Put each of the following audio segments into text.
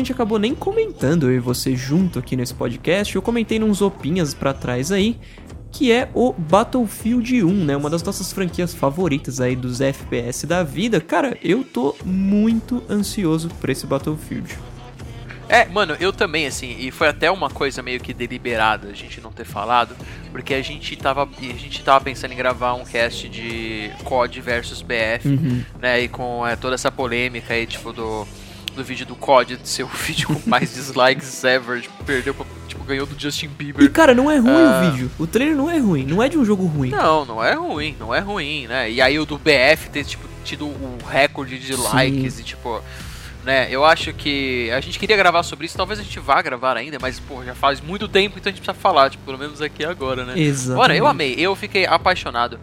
gente acabou nem comentando, eu e você junto aqui nesse podcast, eu comentei nos opinhas pra trás aí, que é o Battlefield 1, né? Uma das nossas franquias favoritas aí dos FPS da vida. Cara, eu tô muito ansioso por esse Battlefield. É, mano, eu também, assim, e foi até uma coisa meio que deliberada a gente não ter falado, porque a gente tava, a gente tava pensando em gravar um cast de COD versus BF, Uhum. né, e com é, toda essa polêmica aí, tipo, do, do vídeo do COD de ser o vídeo com mais dislikes ever, tipo, perdeu, pra- tipo, ganhou do Justin E Bieber. cara, não é ruim Ah. o vídeo. O trailer não é ruim, não é de um jogo ruim. Não, não é ruim, não é ruim, né? E aí o do BF ter, tipo, tido o recorde de Sim. likes e, tipo, né? Eu acho que a gente queria gravar sobre isso, talvez a gente vá gravar ainda, mas, pô, já faz muito tempo, então a gente precisa falar, tipo, pelo menos aqui agora, né? Exato. Olha, eu amei, eu fiquei apaixonado.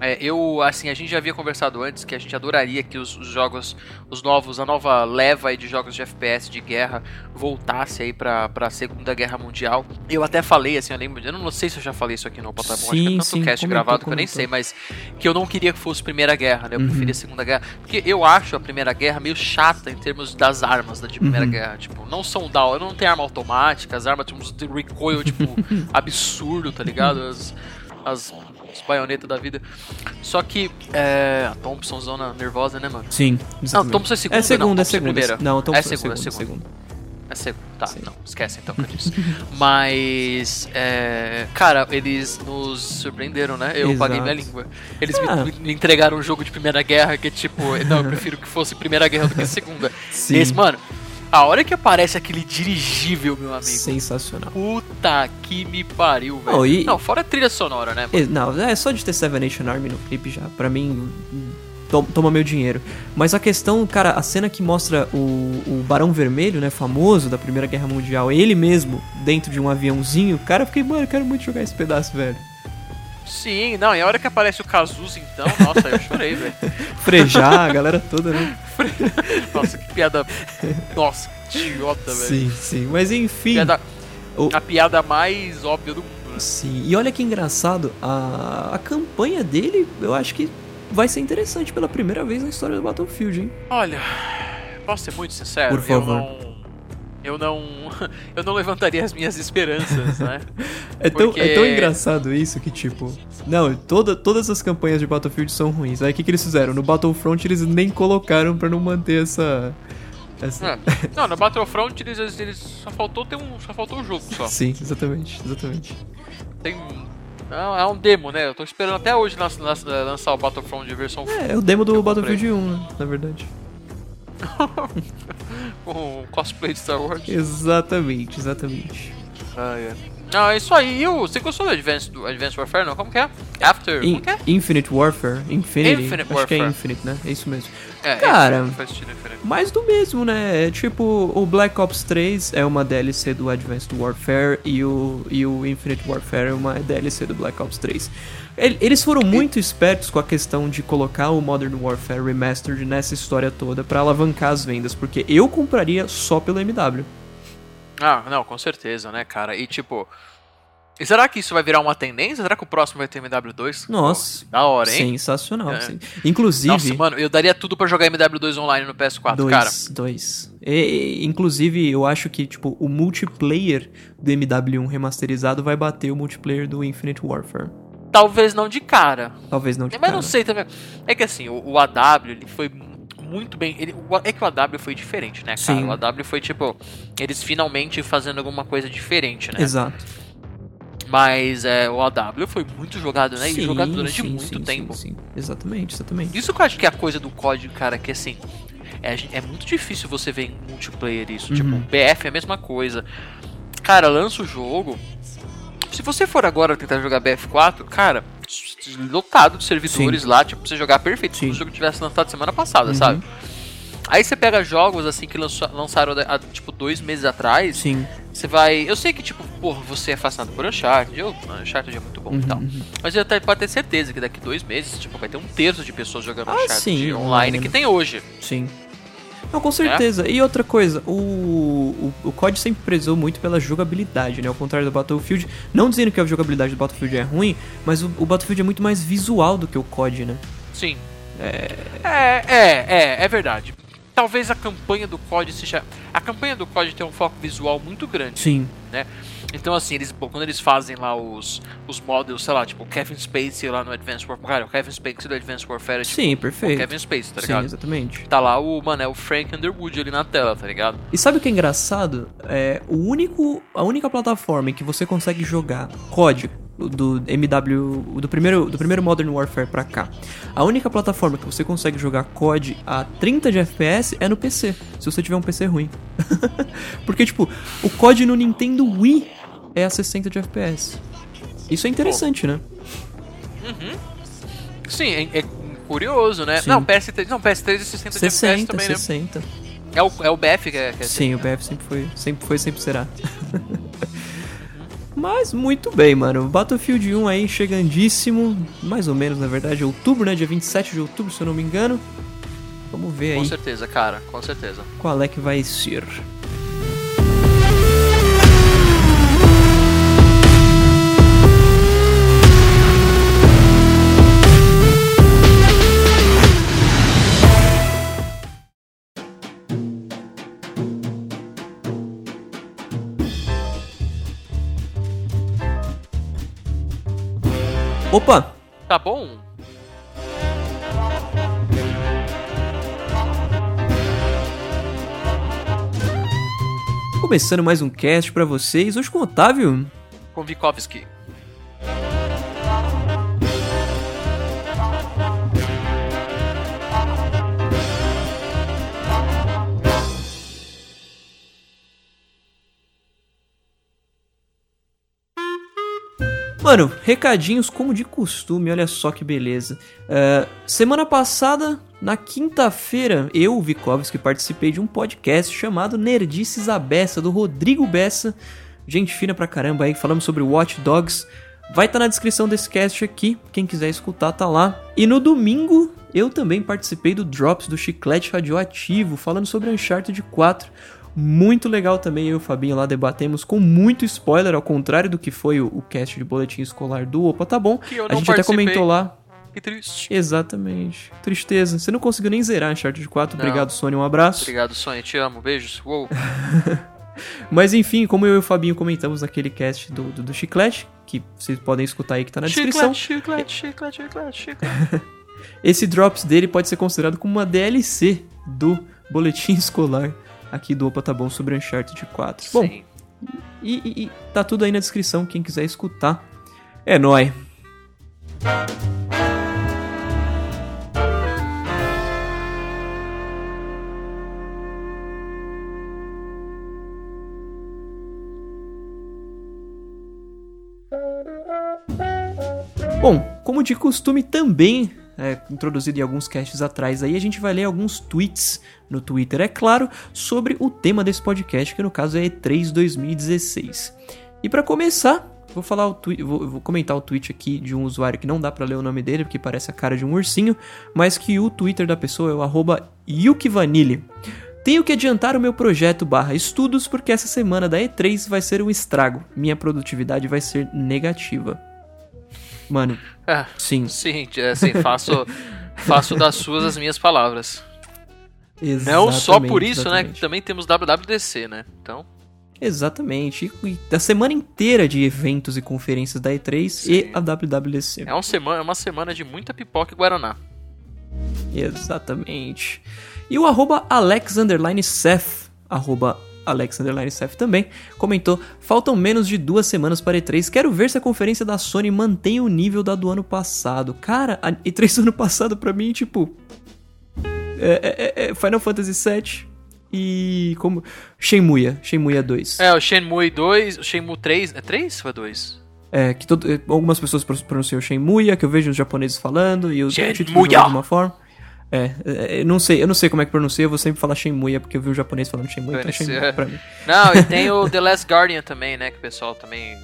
É, eu, assim, a gente já havia conversado antes que a gente adoraria que os, os jogos, os novos, a nova leva aí de jogos de FPS de guerra voltasse aí pra, pra Segunda Guerra Mundial. Eu até falei, assim, eu lembro, eu não sei se eu já falei isso aqui no Potabom, acho que é tanto sim, cast comentou, gravado que eu nem comentou. sei, mas que eu não queria que fosse Primeira Guerra, né? Eu Uhum. preferia Segunda Guerra. Porque eu acho a Primeira Guerra meio chata em termos das armas da de Primeira Uhum. Guerra. Tipo, não são da hora, não tem arma automática, as armas uns recoil, tipo, absurdo, tá ligado? As, as, as baionetas da vida. Só que, é. A Thompson zona nervosa, né, mano? Sim. Não, exatamente. Thompson é segunda, É segunda, não, é segunda. primeira. Não, Thompson É é segunda, segunda, é segunda. segunda. É segundo. Tá, Sim. não, esquece então que eu disse. Mas, é, cara, eles nos surpreenderam, né? Eu Exato. paguei minha língua. Eles me- Ah. me, me entregaram um jogo de Primeira Guerra que, tipo, não, eu prefiro que fosse Primeira Guerra do que Segunda. Sim. Esse, mano, a hora que aparece aquele dirigível, meu amigo. Sensacional. Puta que me pariu, velho. Não, e- Não, fora a trilha sonora, né, mano? Não, é só de ter Seven Nation Army no clipe já. Pra mim, to- toma meu dinheiro. Mas a questão, cara, a cena que mostra o, o Barão Vermelho, né, famoso da Primeira Guerra Mundial, ele mesmo dentro de um aviãozinho, cara, eu fiquei, mano, eu quero muito jogar esse pedaço, velho. Sim, não, e a hora que aparece o Cazuza, então, nossa, eu chorei, velho. Frejar, a galera toda, né? Nossa, que piada. Nossa, que idiota, velho. Sim, sim. Mas enfim. Piada- O- A piada mais óbvia do mundo, né? Sim. E olha que engraçado, a, a campanha dele, eu acho que vai ser interessante pela primeira vez na história do Battlefield, hein? Olha, posso ser muito sincero? Por favor. Eu não. Eu não. Eu não levantaria as minhas esperanças, né? É tão, Porque- é tão engraçado isso que, tipo. Não, toda, todas as campanhas de Battlefield são ruins. Aí o que, que eles fizeram? No Battlefront eles nem colocaram pra não manter essa. essa... É. Não, no Battlefront eles, eles só faltou ter um. Só faltou o jogo só. Sim, exatamente, exatamente. Tem. É é um demo, né? Eu tô esperando até hoje lan- lan- lançar o Battlefront de versão É, é o demo do Battlefield 1, né, na verdade. com cosplay de Star Wars. Exatamente, exatamente. Ah, é. Não, é isso aí. E o- Você gostou do Advanced, do Advanced Warfare, não? Como que é? After. In- é? Infinite Warfare, Infinity. Infinite acho que é Warfare. Infinite, né? É isso mesmo. É, Cara, é, diferente. Mais do mesmo, né? É tipo, o Black Ops 3 é uma DLC do Advanced Warfare e o, e o Infinite Warfare é uma DLC do Black Ops 3. El- Eles foram muito espertos com a questão de colocar o Modern Warfare Remastered nessa história toda pra alavancar as vendas, porque eu compraria só pelo MW. Ah, não, com certeza, né, cara? E tipo. E será que isso vai virar uma tendência? Será que o próximo vai ter MW2? Nossa, Pô, da hora, hein? sensacional. É. sim. Inclusive, Nossa, mano, eu daria tudo pra jogar MW2 online no PS4, dois, cara. dois. E, inclusive, eu acho que tipo o multiplayer do MW1 remasterizado vai bater o multiplayer do Infinite Warfare. Talvez não de cara. Talvez não de Mas não cara. sei também. É que assim, o, o AW, ele foi muito bem. Ele, o- é que o AW foi diferente, né, cara? Sim. O AW foi tipo. Eles finalmente fazendo alguma coisa diferente, né? Exato. Mas é, o AW foi muito jogado, né? e jogado durante sim, muito sim, tempo. Sim, sim. Exatamente, exatamente. Isso que eu acho que é a coisa do código, cara, que assim. É, é muito difícil você ver em multiplayer isso. Tipo, Uhum. BF é a mesma coisa. Cara, lança o jogo. Se você for agora tentar jogar BF4, cara, lotado de servidores lá, tipo, pra você jogar perfeito se Sim. o jogo tivesse lançado semana passada, Uhum. sabe? Aí você pega jogos assim que lançou- lançaram há, tipo dois meses atrás. Sim. Você vai. Eu sei que, tipo, porra, você é fascinado por Uncharted. Eu, Uncharted é muito bom e Uhum, tal. uhum. Mas você até pode ter certeza que daqui dois meses, tipo, vai ter um terço de pessoas jogando Ah, Uncharted sim, online. que tem hoje. Sim. Não, com certeza. E outra coisa, o, o, o COD sempre prezou muito pela jogabilidade, né? Ao contrário do Battlefield. Não dizendo que a jogabilidade do Battlefield é ruim, mas o, o Battlefield é muito mais visual do que o COD, né? Sim. É, é, é, é verdade. talvez a campanha do COD seja. A campanha do COD tem um foco visual muito grande. Sim. Né? Então, assim, eles, quando eles fazem lá os, os models, sei lá, tipo, o Kevin Spacey lá no Advanced Warfare. Cara, o Kevin Spacey do Advanced Warfare é tipo, Sim, perfeito. Kevin Spacey, tá Sim, ligado? exatamente. Tá lá o, mano, é o Frank Underwood ali na tela, tá ligado? E sabe o que é engraçado? É o único, a única plataforma em que você consegue jogar COD do MW do primeiro do primeiro Modern Warfare pra cá. A única plataforma que você consegue jogar COD a 30 de FPS é no PC, se você tiver um PC ruim. Porque tipo, o COD no Nintendo Wii é a 60 de FPS. Isso é interessante, né? Sim, é, é curioso, né? Sim. Não, PS3, não, PS3 é 60, de FPS 60, também, né? 60. É o, é o BF que é, que é Sim, o BF sempre foi, sempre foi, sempre será. Mas muito bem, mano. Battlefield 1 aí chegandíssimo, mais ou menos, na verdade, outubro, né? Dia 27 de outubro, se eu não me engano. Vamos ver Com aí certeza, cara, com certeza. qual é que vai ser. Opa! Tá bom? Começando mais um cast pra vocês, hoje com o Otávio. Com Vikovski. Mano, recadinhos como de costume, olha só que beleza. É, semana passada, na quinta-feira, eu, Vikovski, participei de um podcast chamado Nerdices à Beça, do Rodrigo Bessa. Gente fina pra caramba aí, falamos sobre Watch Dogs. Vai estar na descrição desse cast aqui, quem quiser escutar tá lá. E no domingo, eu também participei do Drops do Chiclete Radioativo, falando sobre Uncharted 4. Muito legal também, eu e o Fabinho lá debatemos com muito spoiler, ao contrário do que foi o, o cast de boletim escolar do Opa, tá bom. A gente até comentou lá. Que triste. Exatamente. Tristeza. Você não conseguiu nem zerar Uncharted 4. Não. Obrigado, Sony. Um abraço. Obrigado, Sonha, te amo. Beijos. Uou. Mas enfim, como eu e o Fabinho comentamos naquele cast do, do, do Chiclete, que vocês podem escutar aí que tá na descrição. Chiclete, chiclete, chiclete, chiclete, chiclete. Esse Drops dele pode ser considerado como uma DLC do boletim escolar aqui do Opa Tá Bom sobre Uncharted 4. Bom, Sim. E, e- e tá tudo aí na descrição, quem quiser escutar. É nóis. Bom, como de costume também, é, introduzido em alguns casts atrás aí, a gente vai ler alguns tweets no Twitter, é claro, sobre o tema desse podcast, que no caso é E3 2016. E pra começar, vou falar o twi- vou, vou comentar o tweet aqui de um usuário que não dá pra ler o nome dele, porque parece a cara de um ursinho, mas que o Twitter da pessoa é o arroba yukivanille. Tenho que adiantar o meu projeto barra estudos, porque essa semana da E3 vai ser um estrago. Minha produtividade vai ser negativa. Mano, Ah, sim. sim, é, assim, faço, faço das suas as minhas palavras. Não só por Exatamente, isso, né? exatamente. Que também temos WWDC, né? Então, Exatamente. E a semana inteira de eventos e conferências da E3 Sim. e a WWDC. é, um semana, é uma semana de muita pipoca e guaraná. Exatamente. E o arroba Alex underline Seth, arroba Alex underline Seth também, comentou: Faltam menos de duas semanas para E3. Quero ver se a conferência da Sony mantém o nível da do ano passado. Cara, a E3 do ano passado pra mim, tipo. É, é- é Final Fantasy VII e. como. Shenmue, Shenmue 2. É, o Shenmue 2, o Shenmue 3, é 3 ou é 2? É, que todo- eh, algumas pessoas pro- pronunciam Shenmue, que eu vejo os japoneses falando, e os Shenmue. títulos de uma forma. É, é, eu não sei, eu não sei como é que pronuncia, eu vou sempre falar Shenmue, porque eu vi o japonês falando Shenmue, então é Shenmue pra mim. Não, e tem o The Last Guardian também, né? Que o pessoal também.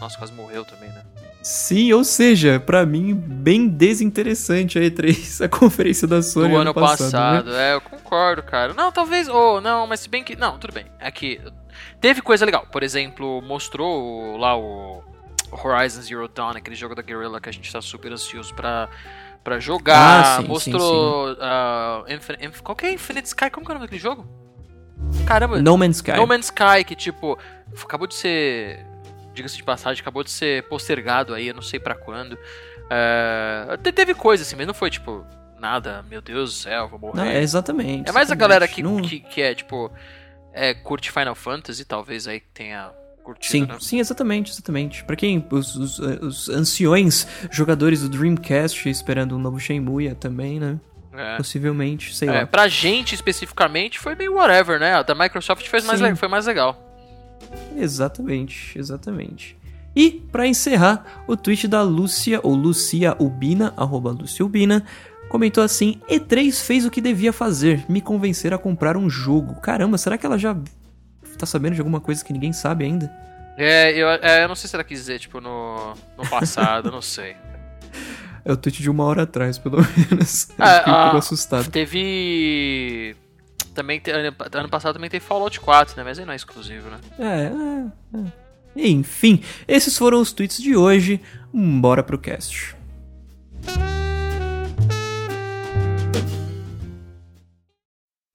Nossa, quase morreu também, né? Sim, ou seja, pra mim, bem desinteressante a E3, a conferência da Sony Do ano passado. né? É, eu concordo, cara. Não, talvez. Ou não, mas se bem que. Não, tudo bem. É que. Teve coisa legal. Por exemplo, mostrou lá o Horizon Zero Dawn, aquele jogo da Guerrilla que a gente tá super ansioso pra, pra jogar, Ah, sim, mostrou. ah, Infin- Inf- qual que é Infinite Sky? Como que é o nome daquele jogo? Caramba, No Man's Sky. No Man's Sky, que tipo, acabou de ser. Diga-se de passagem, acabou de ser postergado aí, eu não sei pra quando. Te- teve coisa assim, mas não foi tipo, nada, meu Deus do céu, vou morrer. Não, é exatamente. É mais a exatamente. galera que, Não- que, que é, tipo, é, curte Final Fantasy, talvez aí tenha curtido, Sim, né? sim, exatamente, exatamente. Pra quem, os, os, eh, os anciões jogadores do Dreamcast esperando um novo Shenmue também, né? É. Possivelmente, sei É, lá. pra gente especificamente foi meio whatever, né? A da Microsoft fez mais, Sim. le- foi mais legal. Exatamente, exatamente. E, pra encerrar, o tweet da Lúcia, ou Lucia Ubina, arroba Lucia Ubina, comentou assim, E3 fez o que devia fazer, me convencer a comprar um jogo. Caramba, será que ela já tá sabendo de alguma coisa que ninguém sabe ainda? É, eu, é, eu não sei se ela quis dizer, tipo, no, no passado, não sei. É o tweet de uma hora atrás, pelo menos. Eu Ah, um ah, assustado. Teve. Também te- ano, ano passado também teve Fallout 4, né? Mas aí não é exclusivo, né? É, é, é. Enfim, esses foram os tweets de hoje. Bora pro cast.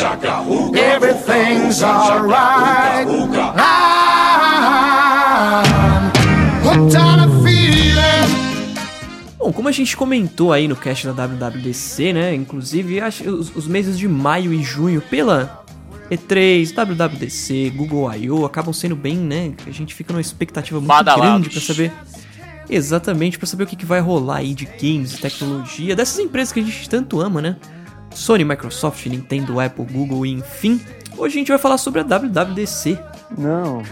everything's alright. I'm hooked on a feeling. Bom, como a gente comentou aí no cast da WWDC, né? Inclusive, acho os, os meses de maio e junho, pela E3, WWDC, Google I.O., acabam sendo bem, né? A gente fica numa expectativa muito Badalados. grande pra saber. Exatamente, pra saber o que, que vai rolar aí de games, tecnologia, dessas empresas que a gente tanto ama, né? Sony, Microsoft, Nintendo, Apple, Google e enfim. Hoje a gente vai falar sobre a WWDC. Não.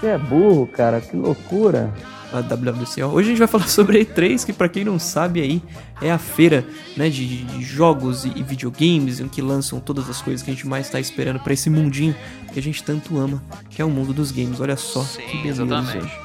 Você é burro, cara. Que loucura. a WWDC. ó. Hoje a gente vai falar sobre a E3, que pra quem não sabe aí é a feira né, de, de jogos e, e videogames em que lançam todas as coisas que a gente mais tá esperando pra esse mundinho que a gente tanto ama, que é o mundo dos games. Olha só Sim, que beleza. exatamente.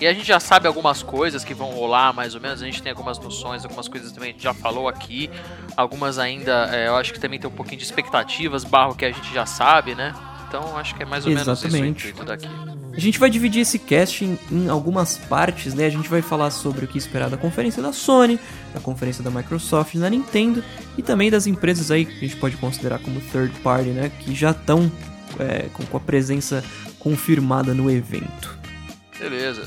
E a gente já sabe algumas coisas que vão rolar, mais ou menos. A gente tem algumas noções, algumas coisas também a gente já falou aqui. Algumas ainda, é, eu acho que também tem um pouquinho de expectativas, barro que a gente já sabe, né? Então acho que é mais ou menos isso o Exatamente. intuito daqui. A gente vai dividir esse cast em, em algumas partes, né? A gente vai falar sobre o que esperar da conferência da Sony, da conferência da Microsoft, da Nintendo e também das empresas aí que a gente pode considerar como third party, né? Que já estão é, com, com a presença confirmada no evento. Beleza.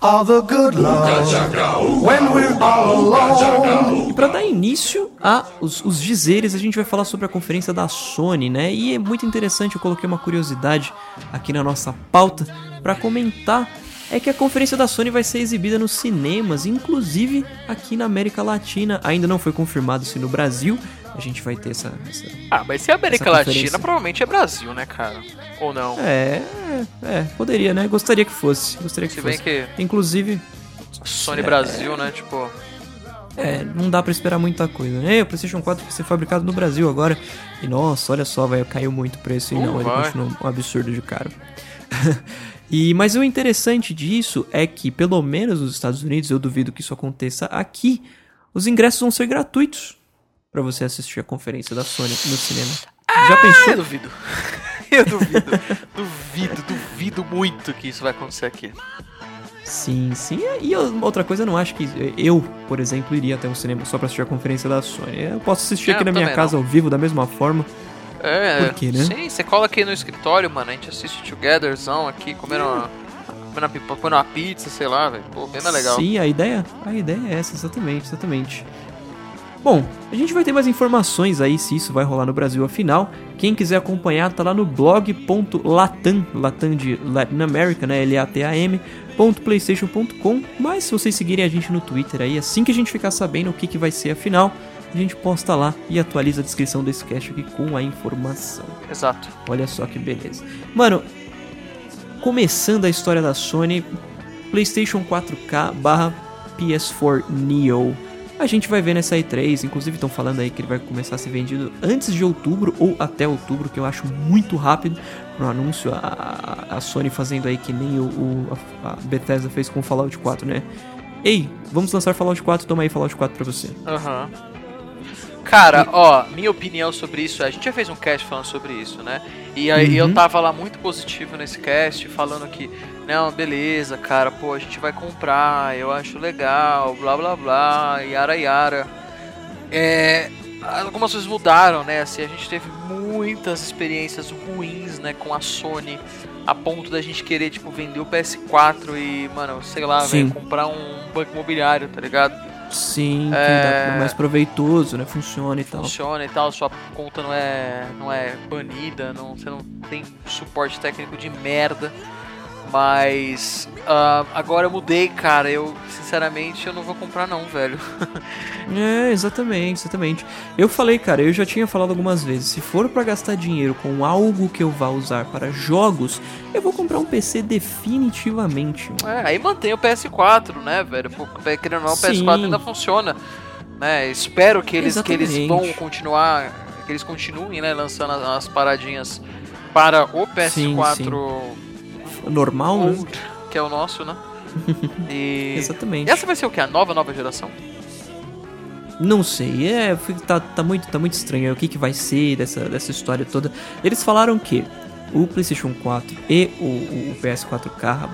All the good love when we're all alone. E para dar início a os, os dizeres, a gente vai falar sobre a conferência da Sony, né? E é muito interessante, eu coloquei uma curiosidade aqui na nossa pauta para comentar. É que a conferência da Sony vai ser exibida nos cinemas, inclusive aqui na América Latina. Ainda não foi confirmado se no Brasil a gente vai ter essa. essa... Ah, mas se é América Latina, provavelmente é Brasil, né, cara? Ou não? É, é, poderia, né? Gostaria que fosse. Gostaria que Se bem fosse. que Inclusive, Sony Brasil, né? Tipo, É, não dá pra esperar muita coisa, né? O PlayStation 4 vai ser fabricado no Brasil agora. E nossa, olha só, vai caiu muito o preço e Uh, não, ele continua um absurdo de caro. e mas o interessante disso é que pelo menos nos Estados Unidos, eu duvido que isso aconteça aqui, os ingressos vão ser gratuitos pra você assistir a conferência da Sony no cinema. Já eu pensou? duvido. Eu duvido. duvido, duvido muito que isso vai acontecer aqui. Sim, sim. E eu- outra coisa, eu não acho que eu, por exemplo, iria até um cinema só pra assistir a conferência da Sony. Eu posso assistir É, aqui eu na minha casa ao vivo da mesma forma. É, Por quê, né? Sim, você cola aqui no escritório, mano. A gente assiste togetherzão aqui, comendo uma, comendo uma, comendo uma pizza, sei lá, velho. Pô, bem mais legal. Sim, a ideia, a ideia é essa, exatamente, exatamente. Bom, a gente vai ter mais informações aí se isso vai rolar no Brasil afinal. Quem quiser acompanhar tá lá no blog.latam, latam de Latin America, né, L-A-T-A-M, .playstation.com, mas se vocês seguirem a gente no Twitter aí, assim que a gente ficar sabendo o que, que vai ser afinal, a gente posta lá e atualiza a descrição desse cast aqui com a informação. Exato. Olha só que beleza. Mano, começando a história da Sony, PlayStation 4K barra PS4 Neo. A gente vai ver nessa E3, inclusive estão falando aí que ele vai começar a ser vendido antes de outubro ou até outubro, que eu acho muito rápido no anúncio. A, a Sony fazendo aí que nem o, o- a, a Bethesda fez com o Fallout 4, né? Ei, vamos lançar Fallout 4, toma aí Fallout 4 pra você. Aham. Cara, ó, minha opinião sobre isso, é, a gente já fez um cast falando sobre isso, né? E aí Uhum. eu tava lá muito positivo nesse cast, falando que, não, beleza, cara, pô, a gente vai comprar, eu acho legal, blá blá blá, yara yara. É, algumas coisas mudaram, né? Assim, a gente teve muitas experiências ruins, né, com a Sony, a ponto da gente querer, tipo, vender o PS4 e, mano, sei lá, comprar um banco imobiliário, tá ligado? Sim, É. mais proveitoso, né? Funciona e tal. funciona e tal, sua conta não é, não é banida, não, você não tem suporte técnico de merda. Mas ah, agora eu mudei, cara. Eu, sinceramente, eu não vou comprar não, velho. É, exatamente, exatamente. Eu falei, cara, eu já tinha falado algumas vezes, se for pra gastar dinheiro com algo que eu vá usar para jogos, eu vou comprar um PC definitivamente. É, aí mantém o PS4, né, velho? Pô, querendo ou não, o Sim. PS4 ainda funciona. Né? Espero que eles, que eles vão continuar, que eles continuem, né, lançando as, as paradinhas para o PS4 Sim, Normal, né? Que é o nosso, né? E Exatamente. essa vai ser o que? A nova, nova geração? Não sei, é, tá, tá, muito, tá muito estranho o que, que vai ser dessa, dessa história toda. Eles falaram que o PlayStation 4 e o, o PS4K,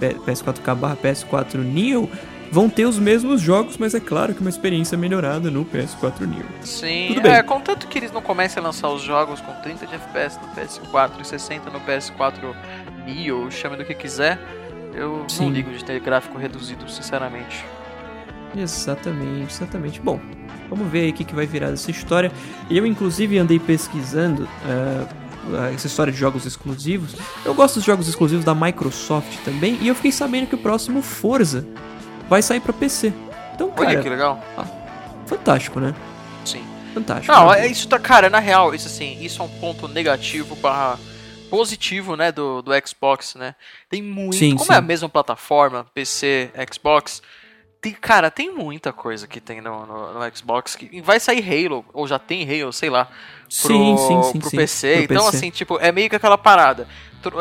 P- PS4K barra PS4 Neo vão ter os mesmos jogos, mas é claro que uma experiência melhorada no PS4 Neo. Sim, Tudo bem. é, contanto que eles não comecem a lançar os jogos com 30 de FPS no PS4 e 60 no PS4 Neo, chame do que quiser, eu Sim. não ligo de ter gráfico reduzido, sinceramente. Exatamente, exatamente. Bom, vamos ver aí o que, que vai virar dessa história. Eu, inclusive, andei pesquisando eh, essa história de jogos exclusivos. Eu gosto dos jogos exclusivos da Microsoft também, e eu fiquei sabendo que o próximo Forza vai sair pra PC. Então, Olha cara, que legal. fantástico, né? Sim. Fantástico. Não, né? é isso tá, cara, na real, isso assim, isso é um ponto negativo barra positivo, né, do, do Xbox, né? Tem muito, Sim, como sim. é a mesma plataforma, PC, Xbox, tem, cara, tem muita coisa que tem no, no, no Xbox que vai sair Halo, ou já tem Halo, sei lá, pro, Sim, sim, sim, pro PC. pro então, PC. assim, tipo, é meio que aquela parada.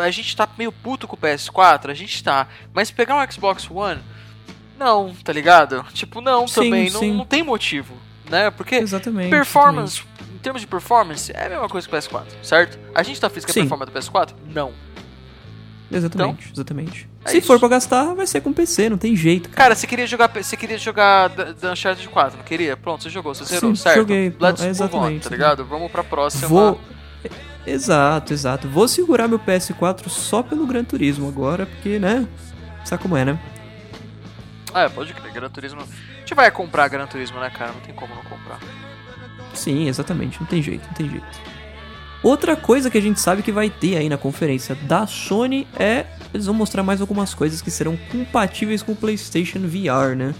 A gente tá meio puto com o PS4, a gente tá, mas pegar um Xbox One, não, tá ligado? Tipo, não também, não, não tem motivo, né? Porque Exatamente. Performance, termos de performance, é a mesma coisa que o PS4, certo? A gente tá feliz com a Sim. performance do PS4? Não. Exatamente, exatamente. é Se isso. for pra gastar, vai ser com PC, não tem jeito, cara. Cara, você queria jogar, você queria jogar The Uncharted 4, não queria? Pronto, você jogou, você zerou, Sim, certo? joguei, Let's é, move on, exatamente, tá ligado? Vamos pra próxima. Vou. Exato, exato. Vou segurar meu PS4 só pelo Gran Turismo agora, porque, né? Sabe como é, né? Ah, é, pode crer, Gran Turismo. A gente vai comprar Gran Turismo, né, cara? Não tem como não comprar. Sim, exatamente. Não tem jeito, não tem jeito. Outra coisa que a gente sabe que vai ter aí na conferência da Sony é. Eles vão mostrar mais algumas coisas que serão compatíveis com o PlayStation VR, né?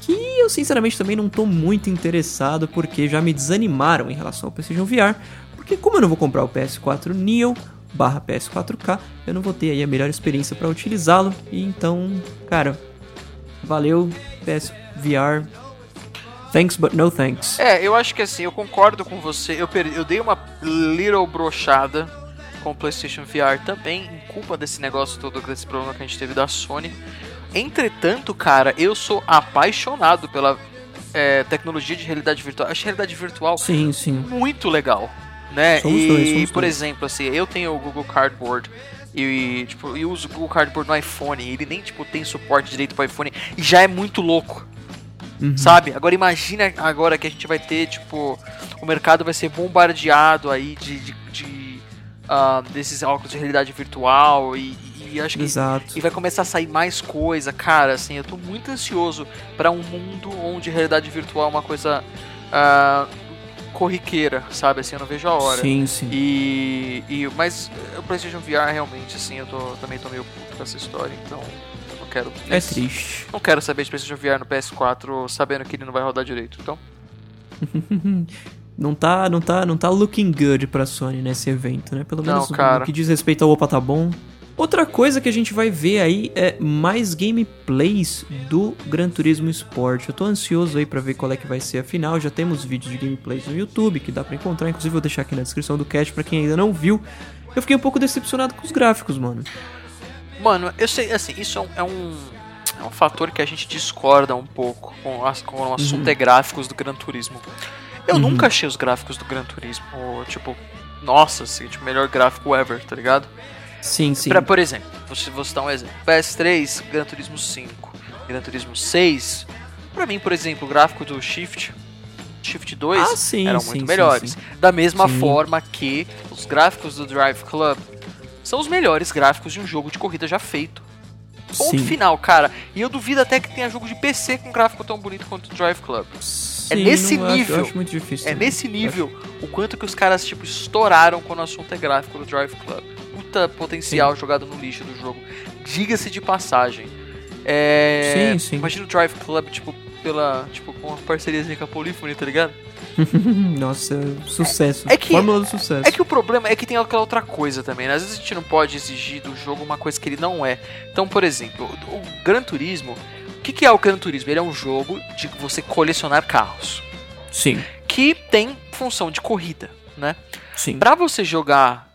Que eu sinceramente também não tô muito interessado porque já me desanimaram em relação ao PlayStation VR. Porque como eu não vou comprar o PS4 Neo barra PS4K, eu não vou ter aí a melhor experiência para utilizá-lo. E então, cara, valeu PSVR. Thanks but no thanks. É, eu acho que assim, eu concordo com você. Eu, per- eu dei uma little brochada com o PlayStation VR também, em culpa desse negócio todo, desse problema que a gente teve da Sony. Entretanto, cara, eu sou apaixonado pela é, tecnologia de realidade virtual. Acho realidade virtual Sim, sim. muito legal, né? Somos e, dois, somos por dois. exemplo, assim, eu tenho o Google Cardboard e, tipo, eu uso o Google Cardboard no iPhone, ele nem, tipo, tem suporte direito pro iPhone, e já é muito louco. Uhum. Sabe? Agora imagina agora que a gente vai ter, tipo, o mercado vai ser bombardeado aí de, de, de, ah, desses óculos de realidade virtual e, e acho que Exato. e vai começar a sair mais coisa, cara, assim, eu tô muito ansioso pra um mundo onde realidade virtual é uma coisa ah, corriqueira, sabe? Assim, eu não vejo a hora. Sim, sim. E, e mas o PlayStation VR realmente, assim, eu tô, também tô meio puto com essa história, então quero. É triste. Não quero saber de PlayStation VR no PS4 sabendo que ele não vai rodar direito. Então, Não tá, não tá, não tá looking good pra Sony nesse evento, né? Pelo Não, menos cara. no que diz respeito ao Opa tá bom. Outra coisa que a gente vai ver aí é mais gameplays do Gran Turismo Sport. Eu tô ansioso aí pra ver qual é que vai ser a final. Já temos vídeos de gameplays no YouTube que dá pra encontrar, inclusive vou deixar aqui na descrição do cast pra quem ainda não viu. Eu fiquei um pouco decepcionado com os gráficos, mano. Mano, eu sei, assim, isso é um, é um, é um fator que a gente discorda um pouco com, as, com o assunto é gráficos do Gran Turismo. Eu nunca achei os gráficos do Gran Turismo, tipo, nossa, assim, tipo, melhor gráfico ever, tá ligado? Sim, sim. Pra, por exemplo, vou, vou citar um exemplo. PS3, Gran Turismo 5, Gran Turismo 6. Pra mim, por exemplo, o gráfico do Shift, Shift 2 Ah, sim, eram sim, muito sim, melhores. Da mesma forma que os gráficos do Drive Club são os melhores gráficos de um jogo de corrida já feito. Ponto Sim. final, cara. E eu duvido até que tenha jogo de PC com gráfico tão bonito quanto o Drive Club. Sim, nesse não, eu acho- nível. Acho, muito difícil. É nesse nível o quanto que os caras, tipo, estouraram quando o assunto é gráfico do Drive Club. Puta potencial jogado no lixo do jogo. Diga-se de passagem. É... Sim, sim. Imagina o Drive Club, tipo, pela. Tipo, com uma parceriazinha com a Polyphony, tá ligado? Nossa, sucesso. É que- Fórmula do sucesso. É que o problema é que tem aquela outra coisa também, né? Às vezes a gente não pode exigir do jogo uma coisa que ele não é. Então, por exemplo, o, o Gran Turismo. O que, que é o Gran Turismo? Ele é um jogo de você colecionar carros. Sim, Que tem função de corrida, né? sim. Pra você jogar.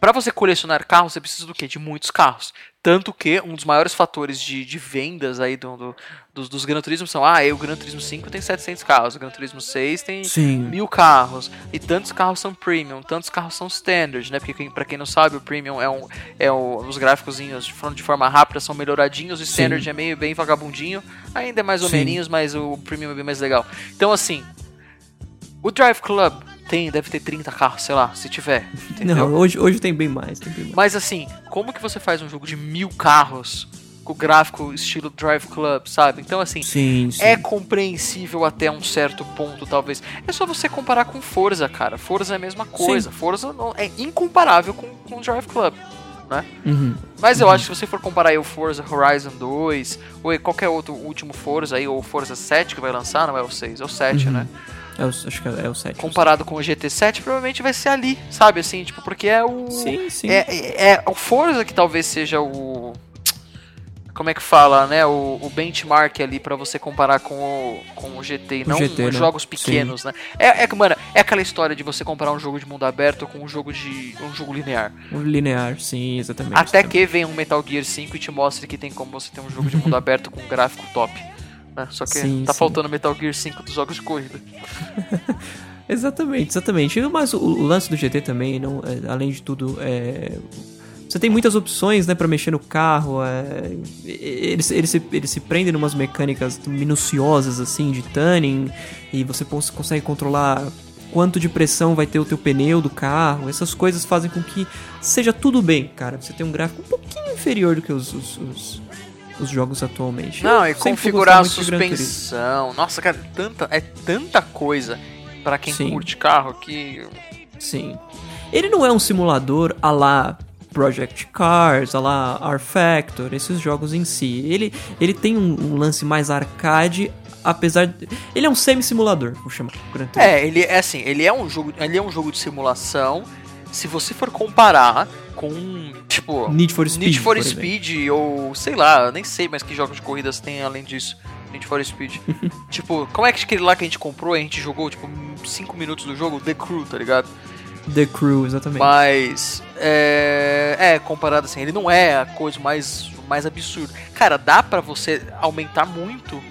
Pra você colecionar carros, você precisa do quê? De muitos carros. Tanto que um dos maiores fatores de, de vendas aí do, do- dos, dos Gran Turismo são: ah, o Gran Turismo 5 tem 700 carros, o Gran Turismo 6 tem Sim. mil carros. E tantos carros são premium, tantos carros são standard, né? Porque quem, pra quem não sabe, o premium é um. É o, os gráficozinhos, falando de forma rápida, são melhoradinhos, o standard Sim. é meio bem vagabundinho. Ainda é mais ou menos, mas o premium é bem mais legal. Então, assim. O Drive Club tem, deve ter 30 carros, sei lá, se tiver. Entendeu? Não, hoje, hoje tem bem mais, tem bem mais. Mas assim, como que você faz um jogo de mil carros com gráfico estilo Drive Club, sabe? Então assim, Sim, sim. é compreensível até um certo ponto, talvez. É só você comparar com Forza, cara. Forza é a mesma coisa. Forza não, é incomparável com, com Drive Club, né? Uhum. Mas eu acho que se você for comparar aí o Forza Horizon 2, ou qualquer outro último Forza aí, ou Forza 7 que vai lançar, não é o 6, é o 7, Uhum. né? É o, acho que é o 7. Comparado com o GT7, provavelmente vai ser ali, sabe? Assim, tipo, porque é o. Sim, sim. É, é, é o Forza que talvez seja o. Como é que fala, né? O, o benchmark ali pra você comparar com o, com o GT, O não GT, né? jogos pequenos, né? É, é, mano, é aquela história de você comparar um jogo de mundo aberto com um jogo de. um jogo linear. O linear, sim, exatamente. Até exatamente. que venha um Metal Gear 5 e te mostre que tem como você ter um jogo de mundo aberto com um gráfico top. Né? Só que Sim, tá sim. faltando Metal Gear 5 dos jogos de corrida. Exatamente, exatamente. Mas o, o lance do GT também, não, é, além de tudo, é, você tem muitas opções, né, para mexer no carro. É, ele, se- ele, se, ele se prende numas mecânicas minuciosas assim de tuning e você cons- consegue controlar quanto de pressão vai ter o teu pneu do carro. Essas coisas fazem com que seja tudo bem, cara. Você tem um gráfico um pouquinho inferior do que os, os, os- os jogos atualmente. Não, Eu e configurar a suspensão. Nossa, cara, tanta, é tanta coisa pra quem Sim. curte carro que. Sim. Ele não é um simulador a lá Project Cars, a lá R Factor, esses jogos em si. Ele, ele tem um, um lance mais arcade, apesar de... Ele é um semi-simulador, vou chamar. É, ele é assim, ele é um jogo, ele é um jogo de simulação. Se você for comparar com, tipo, Need for Speed, Need for exemplo. Speed ou sei lá, nem sei mais que jogos de corridas tem além disso. Need for Speed. tipo, como é que aquele lá que a gente comprou, a gente jogou tipo 5 minutos do jogo, The Crew, tá ligado? The Crew, exatamente. Mas é, é comparado assim, ele não é a coisa mais mais absurda. Cara, dá pra você aumentar muito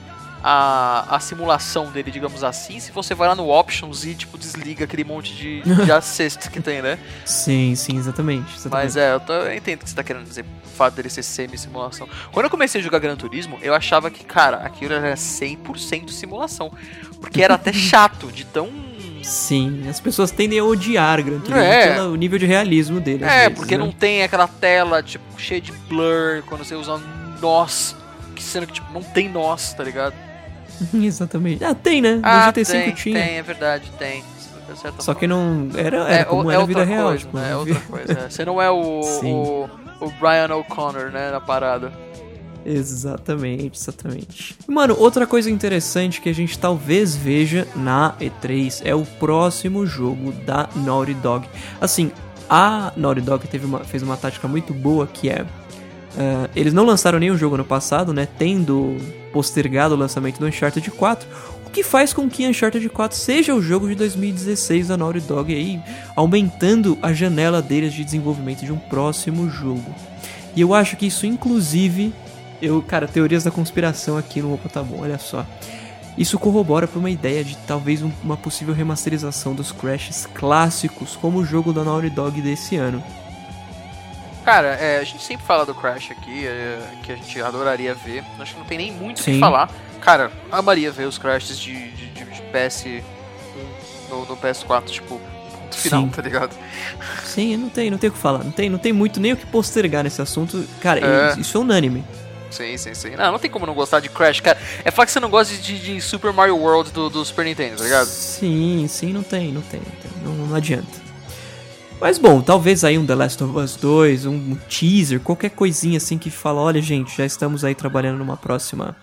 a, a simulação dele, digamos assim, se você vai lá no options e tipo desliga aquele monte de, de que tem, né? Sim, sim, exatamente. exatamente. Mas é, eu, tô- eu entendo o que você tá querendo dizer, o fato dele ser semi-simulação. Quando eu comecei a jogar Gran Turismo, eu achava que, cara, aquilo era 100% simulação. Porque era até chato de tão. Sim, as pessoas tendem a odiar Gran Turismo É. pelo nível de realismo dele. É, vezes, porque né? não tem aquela tela, tipo, cheia de blur quando você usa nós. Que sendo que, tipo, não tem nós, tá ligado? Exatamente. Ah, tem, né? Ah, GT5 tem, tinha. tem, é verdade, tem. Só que forma. não. Era, era como o- era a vida outra real. coisa, tipo, né? É outra coisa. é. Você não é o, o, o Brian O'Connor, né, na parada. Exatamente, exatamente. Mano, outra coisa interessante que a gente talvez veja na E3 é o próximo jogo da Naughty Dog. Assim, a Naughty Dog teve uma, fez uma tática muito boa que é. Uh, eles não lançaram nenhum jogo no passado, né? Tendo postergado o lançamento do Uncharted 4, o que faz com que Uncharted 4 seja o jogo de 2016 da Naughty Dog aí, aumentando a janela deles de desenvolvimento de um próximo jogo. E eu acho que isso, inclusive, eu, cara, teorias da conspiração aqui no Opa Tá Bom, olha só. Isso corrobora para uma ideia de talvez um, uma possível remasterização dos Crashes clássicos como o jogo da Naughty Dog desse ano. Cara, é, a gente sempre fala do Crash aqui, é, que a gente adoraria ver. Acho que não tem nem muito o que falar. Cara, amaria ver os Crashes de, de, de, de PS no, no, PS4, tipo, ponto final, Sim. tá ligado? Sim, não tem, não tem o que falar. Não tem, não tem muito nem o que postergar nesse assunto. Cara, é. isso é unânime. Sim, sim, sim. Não, não tem como não gostar de Crash, cara. É falar que você não gosta de, de Super Mario World do, do, Super Nintendo, tá ligado? Sim, sim, não tem, não tem. Não, tem. não, não adianta. Mas bom, talvez aí um The Last of Us 2, um teaser, qualquer coisinha assim que fala, olha gente, já estamos aí trabalhando numa próxima,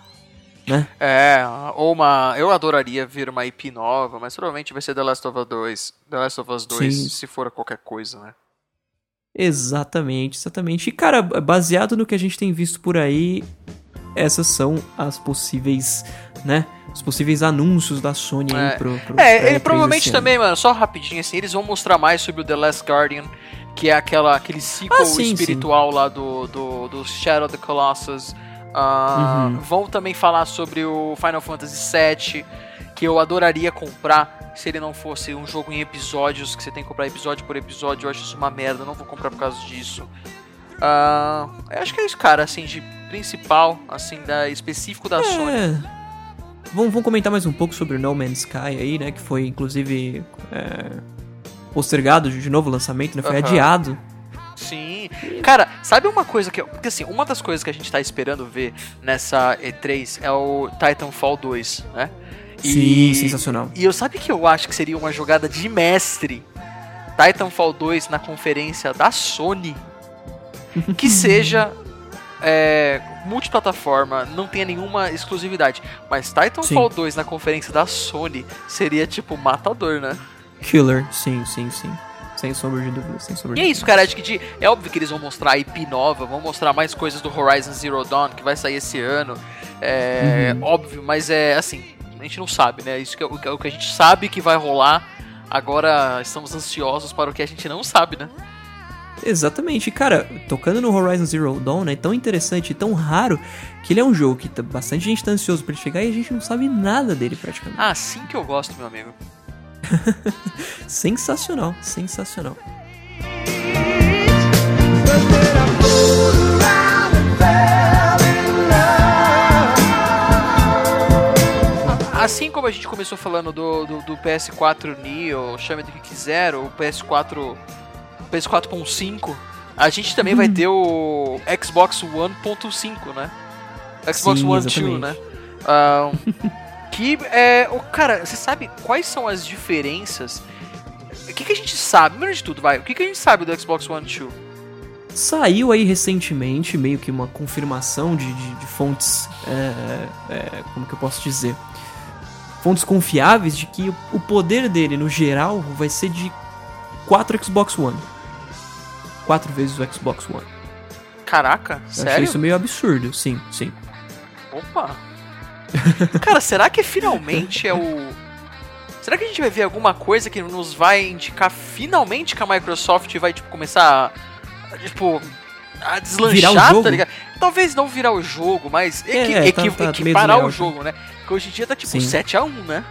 né? É, ou uma, eu adoraria ver uma IP nova, mas provavelmente vai ser The Last of Us 2, The Last of Us 2, Sim. se for qualquer coisa, né? Exatamente, exatamente. E cara, baseado no que a gente tem visto por aí, essas são as possíveis, né? Os possíveis anúncios da Sony é. aí pro, pro É, provavelmente também, mano, só rapidinho assim, eles vão mostrar mais sobre o The Last Guardian, que é aquela, aquele sequel ah, sim, espiritual sim. lá do, do, do Shadow of the Colossus. Uh, uhum. Vão também falar sobre o Final Fantasy VII, que eu adoraria comprar se ele não fosse um jogo em episódios, que você tem que comprar episódio por episódio. Eu acho isso uma merda, não vou comprar por causa disso. Uh, eu acho que é isso, cara, assim, de principal, assim, da específico da é. Sony. Vamos, vamos comentar mais um pouco sobre No Man's Sky aí, né? Que foi inclusive é, postergado de novo o lançamento, né? Foi adiado. Sim. Cara, sabe uma coisa que. Porque assim, uma das coisas que a gente tá esperando ver nessa E3 é o Titanfall 2, né? Sim, e, sensacional. E eu sabe que eu acho que seria uma jogada de mestre Titanfall 2 na conferência da Sony que seja é, multiplataforma, não tenha nenhuma exclusividade. Mas Titanfall sim. 2 na conferência da Sony seria tipo matador, né? Killer, sim, sim, sim. Sem sombra de dúvida, sem sombra E é isso, cara, acho que de, é óbvio que eles vão mostrar IP nova, vão mostrar mais coisas do Horizon Zero Dawn, que vai sair esse ano. É uhum. óbvio, mas é assim, a gente não sabe, né? Isso que é o, o que a gente sabe que vai rolar. Agora estamos ansiosos para o que a gente não sabe, né? Exatamente, cara, tocando no Horizon Zero Dawn, é tão interessante e tão raro que ele é um jogo que tá, bastante gente tá ansioso para chegar e a gente não sabe nada dele praticamente. Ah, sim que eu gosto, meu amigo. sensacional, sensacional. Assim como a gente começou falando do, do, do PS4 Neo, chame do que quiser, o PS4 PS4.5, a gente também vai ter o Xbox One.5, né? Xbox Sim, One exatamente. 2, né? Um, que é. O, cara, você sabe quais são as diferenças? O que, que a gente sabe? Primeiro de tudo, vai. O que, que a gente sabe do Xbox One 2? Saiu aí recentemente meio que uma confirmação de, de, de fontes. É, é, como que eu posso dizer? Fontes confiáveis de que o poder dele no geral vai ser de 4 Xbox One quatro vezes o Xbox One. Caraca, Eu sério? achei isso meio absurdo, sim, sim. Opa! Cara, será que finalmente é o. Será que a gente vai ver alguma coisa que nos vai indicar finalmente que a Microsoft vai, tipo, começar a. Tipo. A deslanchar, virar o jogo? tá ligado? Talvez não virar o jogo, mas equi é, tá, tá equiparar o jogo, né? Porque hoje em dia tá tipo 7x1, né?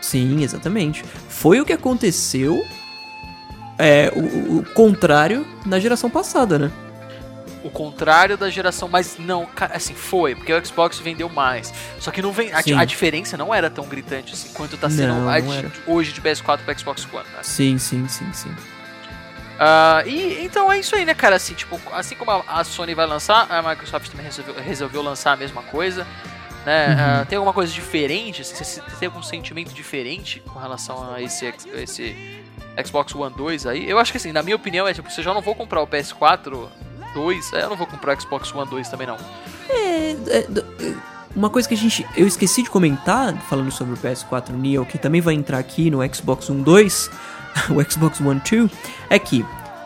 Sim, exatamente. Foi o que aconteceu é, o, o contrário na geração passada, né? o contrário da geração, mas não, assim, foi, porque o Xbox vendeu mais. Só que não vem, a, a, diferença não era tão gritante assim quanto tá sendo não, não hoje de PS4 para Xbox One, né? Sim, sim, sim, sim. Uh, e então é isso aí, né, cara? Assim, tipo, assim como a, a Sony vai lançar, a Microsoft também resolveu, resolveu lançar a mesma coisa. Né? Uhum. Uh, tem alguma coisa diferente? Assim, você tem algum sentimento diferente com relação a esse, esse Xbox One 2 aí. Eu acho que assim, na minha opinião, é tipo, você já não vou comprar o PS4 2, eu não vou comprar o Xbox One 2 também não. É, é, uma coisa que a gente. Eu esqueci de comentar, falando sobre o PS4 Neo, que também vai entrar aqui no Xbox One 2, o Xbox One 2, é que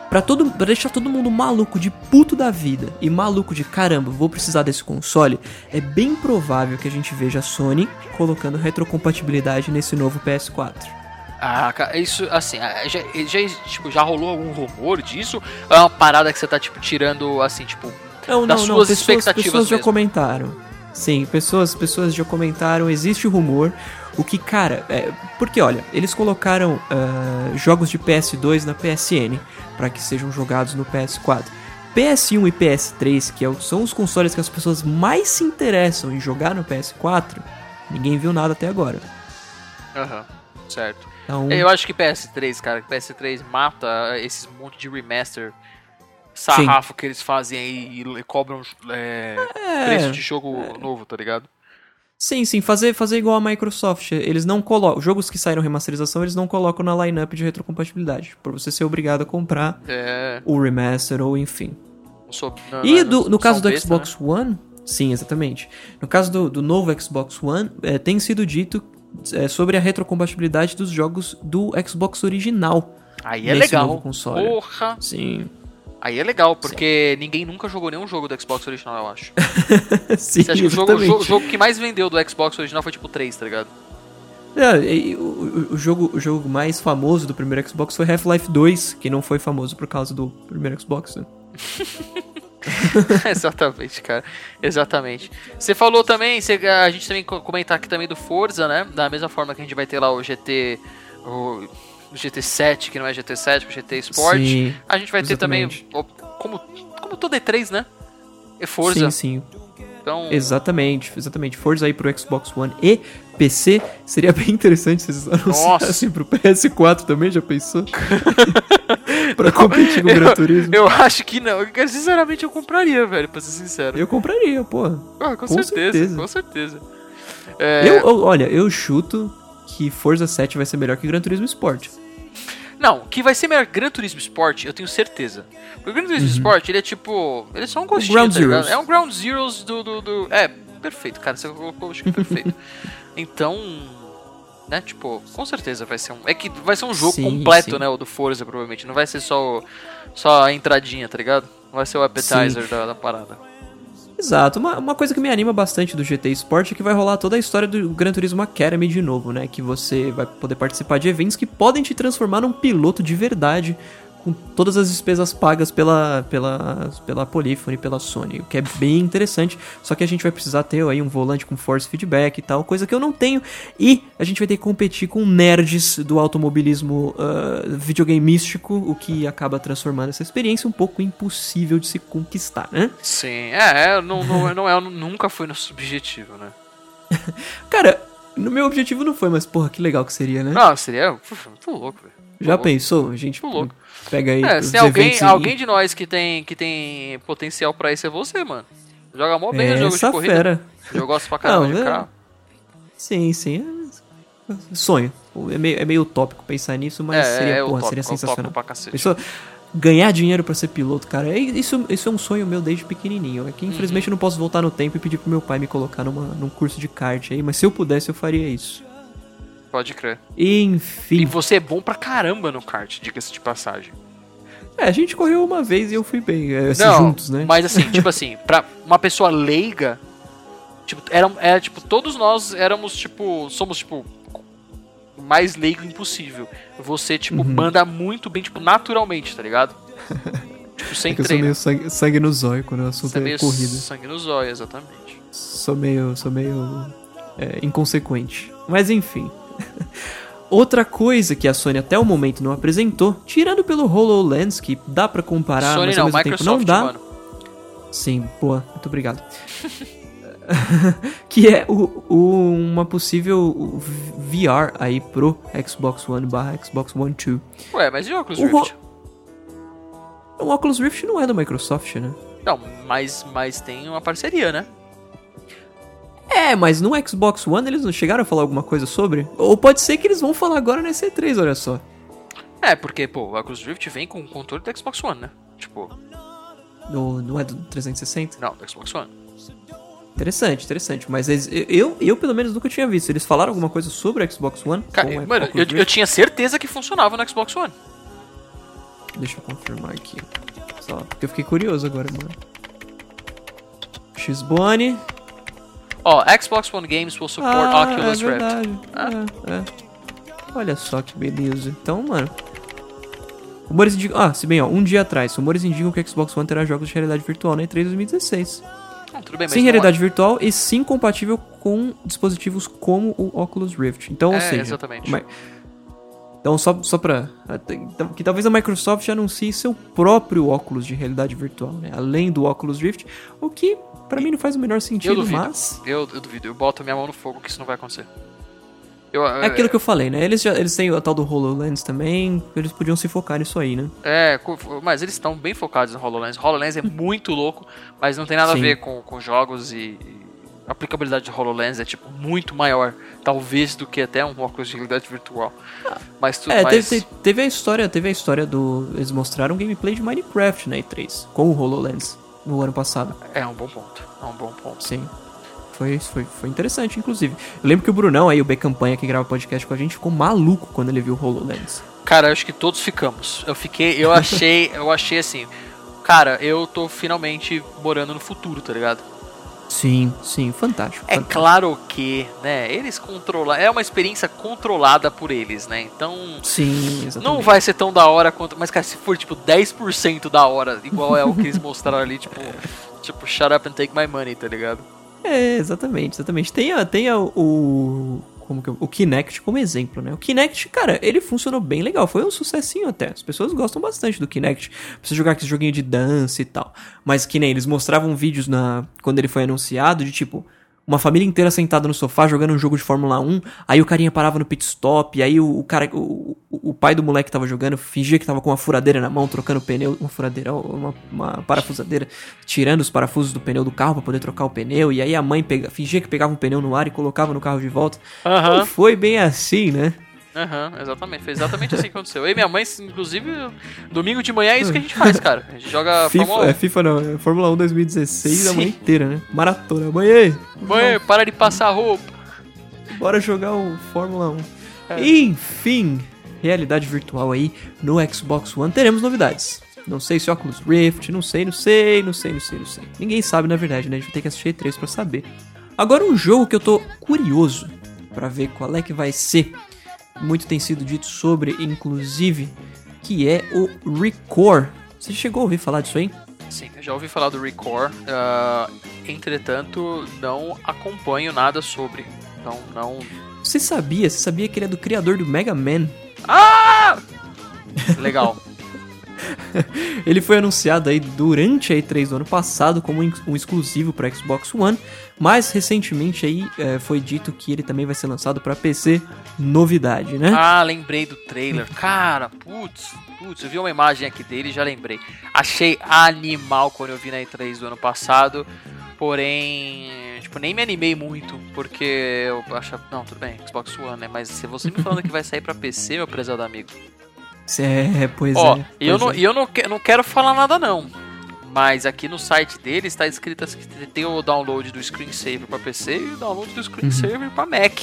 Pra, todo, pra deixar todo mundo maluco de puto da vida e maluco de caramba, vou precisar desse console, é bem provável que a gente veja a Sony colocando retrocompatibilidade nesse novo PS4. Ah, cara, isso, assim, já, já, tipo, já rolou algum rumor disso? Ou é uma parada que você tá, tipo, tirando, assim, tipo, Não, das não, não, suas pessoas, expectativas pessoas já mesmo? comentaram. Sim, pessoas, pessoas já comentaram, existe rumor. O que, cara, é, porque olha, eles colocaram ah, jogos de PS2 na PSN para que sejam jogados no PS4. PS1 e PS3, que é são os consoles que as pessoas mais se interessam em jogar no PS4, ninguém viu nada até agora. Aham, certo. Então, Eu acho que PS3, cara, que PS3 mata esses monte de remaster sarrafo que eles fazem aí e cobram é, preço de jogo novo, tá ligado? sim, sim, fazer, fazer igual a Microsoft. Eles não colocam. Jogos que saíram remasterização, eles não colocam na lineup de retrocompatibilidade. Por você ser obrigado a comprar É. o remaster ou enfim. sou- não- E do- no caso do besta, Xbox One, sim, exatamente. No caso do, do novo Xbox One, eh, tem sido dito eh, sobre a retrocompatibilidade dos jogos do Xbox original. Aí é legal. novo console. Porra. Sim. Aí é legal, porque ninguém nunca jogou nenhum jogo do Xbox original, eu acho. sim, Você acha que o jogo, o jogo, que mais vendeu do Xbox original foi tipo 3, tá ligado? É, o, o- o jogo, o jogo mais famoso do primeiro Xbox foi Half-Life 2, que não foi famoso por causa do primeiro Xbox. né? Exatamente, cara. Exatamente. Você falou também, você- a gente também co- comentar aqui também do Forza, né? Da mesma forma que a gente vai ter lá o GT. O, o GT7, que não é GT7, o GT Sport. Sim, a gente vai ter também. exatamente. Como, como todo E3, né? É Forza. Sim, sim. Então. Exatamente, exatamente. Forza aí pro Xbox One e PC. Seria bem interessante se eles anunciassem pro PS4 também, já pensou? pra competir com o Gran Turismo. Eu acho que não. Eu, Sinceramente, eu compraria, velho, pra ser sincero. Eu compraria, porra. Ah, com, com certeza, certeza. com certeza. É, Eu, eu- olha, eu chuto que Forza 7 vai ser melhor que Gran Turismo Sport. Não, que vai ser melhor Gran Turismo Sport, eu tenho certeza. Porque o Gran Turismo Sport, ele é tipo. Ele é só um gostinho, Ground tá. É um Ground Zeroes do, do, do- É, perfeito, cara. Você colocou, acho que perfeito. então. Né, tipo, com certeza vai ser um. É que vai ser um jogo Sim, completo, sim. né? O do Forza, provavelmente. Não vai ser só, o- só a entradinha, tá ligado? Não vai ser o appetizer da, da parada. Exato, uma, uma coisa que me anima bastante do GT Sport é que vai rolar toda a história do Gran Turismo Academy de novo, né? Que você vai poder participar de eventos que podem te transformar num piloto de verdade, com todas as despesas pagas pela, pela, pela Polyphony, pela Sony, o que é bem interessante. Só que a gente vai precisar ter aí um volante com force feedback e tal, coisa que eu não tenho. E a gente vai ter que competir com nerds do automobilismo ah, videogameístico, o que acaba transformando essa experiência um pouco impossível de se conquistar, né? Sim, é, é não, não, não é, nunca foi nosso objetivo, né? Cara, no meu objetivo não foi, mas porra, que legal que seria, né? Não, seria. Muito louco, velho. Já louco. pensou? A gente Tô louco. Pega aí É, se tem alguém, alguém de nós que tem, que tem potencial pra isso é você, mano. Joga mó bem É, essa de corrida. fera. Eu gosto pra caramba Não, de é- carro. Sim, sim. é- Sonho. É meio, é meio utópico pensar nisso, mas É, seria, é porra, utópico, seria é sensacional. pra cacete. Pensou? Ganhar dinheiro pra ser piloto, cara, isso, isso é um sonho meu desde pequenininho. É que Uhum. infelizmente eu não posso voltar no tempo e pedir pro meu pai me colocar numa, num curso de kart aí, mas se eu pudesse eu faria isso. Pode crer. E Enfim. você é bom pra caramba no kart, diga-se de passagem. É, a gente correu uma vez e eu fui bem, é, assim, Não, juntos, né? mas assim, tipo assim, pra uma pessoa leiga, tipo, era, era, tipo, todos nós éramos, tipo, somos, tipo, mais leigo impossível. Você, tipo, Uhum. manda muito bem, tipo, naturalmente, tá ligado? tipo, sem É que eu sou treino. meio sangue, sangue no zóio quando o assunto Você é é corrida. sangue nos olhos, exatamente. Sou meio, sou meio é, inconsequente. Mas enfim. Outra coisa que a Sony até o momento não apresentou, tirando pelo HoloLens, que dá pra comparar, Sony mas não, ao mesmo Microsoft, tempo não dá. mano. Sim, boa, muito obrigado. que é o, o- uma possível VR aí pro Xbox One barra Xbox One 2. Ué, mas e o Oculus O Rift? O Oculus Rift não é da Microsoft, né? Não, mas, mas tem uma parceria, né? É, mas no Xbox One eles não chegaram a falar alguma coisa sobre? Ou pode ser que eles vão falar agora na C3, olha só. É, porque, pô, o Oculus Rift vem com o controle do Xbox One, né? Tipo, No, não é do 360? não, do Xbox One. Interessante, interessante. Mas eles- eu, eu, pelo menos, nunca tinha visto. Eles falaram alguma coisa sobre o Xbox One? Cara, o mano, eu, eu tinha certeza que funcionava no Xbox One. Deixa eu confirmar aqui. Só, porque eu fiquei curioso agora, mano. X-Bone. Ó, Xbox One Games will support Ah, Oculus é Rift. verdade. É, é. Olha só que beleza. Então, mano. Rumores indicam. Ah, se bem, ó, um dia atrás, rumores indicam que o Xbox One terá jogos de realidade virtual na E3 2016. Ah, tudo bem, mas Sem não realidade virtual e sim compatível com dispositivos como o Oculus Rift. Então, ou É, seja. exatamente. ma- Então, só, só pra. então, Que talvez a Microsoft anuncie seu próprio óculos de realidade virtual, né? Além do Oculus Rift, o que pra mim não faz o menor Eu sentido, duvido. mas. Eu, eu duvido. Eu boto minha mão no fogo que isso não vai acontecer. Eu, É aquilo que eu falei, né? Eles, já, eles têm o tal do HoloLens também, eles podiam se focar nisso aí, né? É, mas eles estão bem focados no HoloLens. HoloLens é muito louco, mas não tem nada Sim. a ver com, com jogos e, e a aplicabilidade de HoloLens é tipo muito maior, talvez, do que até um óculos de realidade virtual. Mas tudo É, mais... teve, teve- a história, teve a história do. Eles mostraram gameplay de Minecraft na E3, com o HoloLens, no ano passado. É um bom ponto. É um bom ponto. Sim. Foi, foi, foi interessante, inclusive. Eu lembro que o Brunão aí, o B Campanha, que grava podcast com a gente, ficou maluco quando ele viu o HoloLens. Cara, acho que todos ficamos. Eu fiquei, eu achei, eu achei assim, cara, eu tô finalmente morando no futuro, tá ligado? Sim, sim, fantástico. É fantástico. claro que, né, eles controlam, é uma experiência controlada por eles, né? Então, Sim, exatamente. não vai ser tão da hora quanto, mas cara, se for tipo 10% da hora, igual é o que eles mostraram ali, tipo, tipo, shut up and take my money, tá ligado? É, exatamente, exatamente. Tem, a, tem a, o. Como que, eu- o Kinect como exemplo, né? O Kinect, cara, ele funcionou bem legal. Foi um sucessinho até. As pessoas gostam bastante do Kinect. Pra jogar aquele joguinho de dança e tal. Mas que nem eles mostravam vídeos na quando ele foi anunciado de tipo. Uma família inteira sentada no sofá jogando um jogo de Fórmula 1. Aí o carinha parava no pit stop. Aí o, o cara, o, o, pai do moleque que tava jogando fingia que tava com uma furadeira na mão, trocando o pneu. Uma furadeira, uma, uma parafusadeira, tirando os parafusos do pneu do carro pra poder trocar o pneu. E aí a mãe pega, fingia que pegava um pneu no ar e colocava no carro de volta. Aham. Não foi bem assim, né? Aham, exatamente. Foi exatamente assim que aconteceu. Eu e minha mãe, inclusive, domingo de manhã é isso que a gente faz, cara. A gente joga FIFA, Fórmula 1. é FIFA não, é Fórmula 1 2016 a Sim. manhã inteira, né? Maratona. Mãe, ei, Mãe, para de passar roupa. bora jogar o Fórmula 1. É. Enfim, realidade virtual aí no Xbox One. Teremos novidades. Não sei se Oculus Rift, não sei, não sei, não sei, não sei, não sei. Ninguém sabe na verdade, né? A gente vai ter que assistir E3 pra saber. Agora um jogo que eu tô curioso pra ver qual é que vai ser. Muito tem sido dito sobre, inclusive, que é o Record. Você chegou a ouvir falar disso aí? Sim, já ouvi falar do Record. ah, entretanto, não acompanho nada sobre. Então, não. Você sabia? Você sabia que ele é do criador do Mega Man? Ah! Legal. Ele foi anunciado aí durante a E3 do ano passado como um exclusivo para Xbox One, mas recentemente aí eh, foi dito que ele também vai ser lançado para PC, novidade, né? Ah, lembrei do trailer. Cara, putz, putz, eu vi uma imagem aqui dele e já lembrei. Achei animal quando eu vi na E3 do ano passado. Porém, tipo, nem me animei muito, porque eu achava, não, tudo bem, Xbox One, né? Mas se você me falando que vai sair pra PC, meu prezado amigo. É, pois Ó, é. e eu, não, é. eu não, que- não quero falar nada não. Mas aqui no site dele está escrito assim, que tem o download do screensaver para PC e o download do screensaver Uhum. para Mac.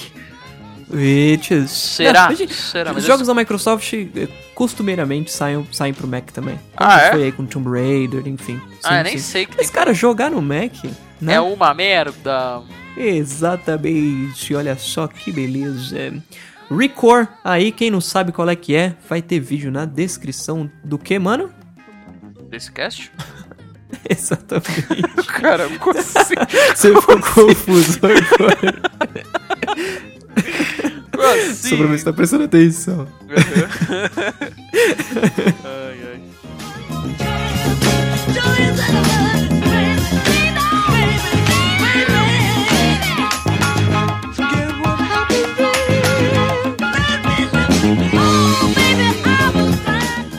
Será? Não, Será? Os jogos da Microsoft eh, costumeiramente saem, saem pro Mac também. Ah, é? Foi aí com Tomb Raider, enfim. Ah, Sim, eu nem sim. sei que Mas, cara, jogar no Mac, né? É uma merda. Exatamente, olha só que beleza. Record, aí quem não sabe qual é que é, vai ter vídeo na descrição do que, mano? Desse cast? Exatamente. Caramba, como assim? Você ficou confuso agora. Como assim? Só pra ver se tá prestando atenção. ai,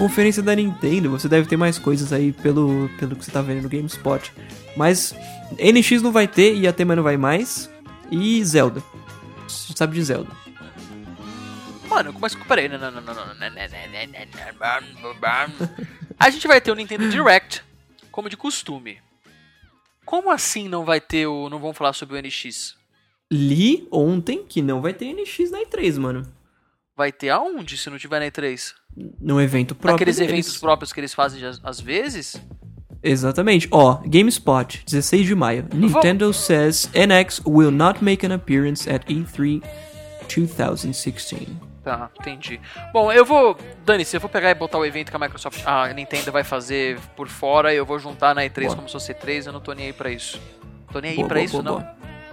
conferência da Nintendo, você deve ter mais coisas aí pelo, pelo que você tá vendo no GameSpot. Mas NX não vai ter e até tema não vai mais. E Zelda. Você sabe de Zelda. Mano, mas peraí. Não, não, não, não, não, não, não, não. A gente vai ter o Nintendo Direct, como de costume. Como assim não vai ter o. Não vão falar sobre o NX? Li ontem que não vai ter NX na E3, mano. Vai ter aonde se não tiver na E3? No evento próprio. Naqueles deles. eventos próprios que eles fazem às, vezes? Exatamente. Ó, GameSpot, 16 de maio. Nintendo says NX will not make an appearance at E E3 2016. Tá, entendi. Bom, eu vou. Dane-se, eu vou pegar e botar o evento que a Microsoft. A Nintendo vai fazer por fora e eu vou juntar na E3 Boa. como se fosse E3. Eu não tô nem aí pra isso. Tô nem aí Boa, pra boa, isso, não.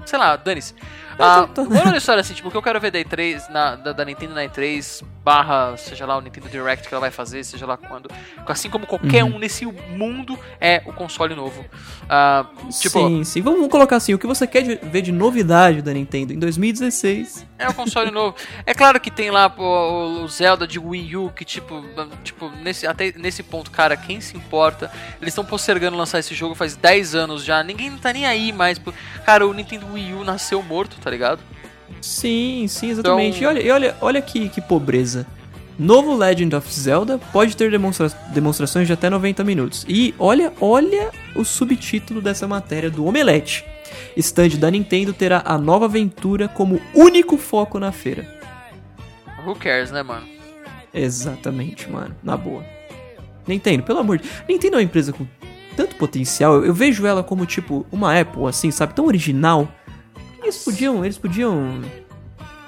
Sei lá, dane-se. Ah. Olha a história assim, tipo, o que eu quero ver da E3, na, da, da Nintendo na E3, barra, seja lá o Nintendo Direct que ela vai fazer, seja lá quando. Assim como qualquer Uhum. um nesse mundo é o console novo. Ah, tipo, sim, sim. Vamos, colocar assim, o que você quer de- ver de novidade da Nintendo em 2016? É o console novo. É claro que tem lá pô, o Zelda de Wii U, que tipo, tipo nesse, até nesse ponto, cara, quem se importa? Eles estão postergando lançar esse jogo faz 10 anos já, ninguém tá nem aí mais. Cara, o Nintendo Wii U nasceu morto, tá ligado? Sim, sim, exatamente. Então- E olha, e olha, olha que, que pobreza. Novo Legend of Zelda pode ter demonstra- demonstrações de até 90 minutos. E olha, olha o subtítulo dessa matéria do Omelete. Stand da Nintendo terá a nova aventura como único foco na feira. Who cares, né, mano? Exatamente, mano. Na boa. Nintendo, pelo amor de Nintendo é uma empresa com tanto potencial. Eu, eu vejo ela como, tipo, uma Apple, assim, sabe? Tão original. Eles podiam. Eles podiam.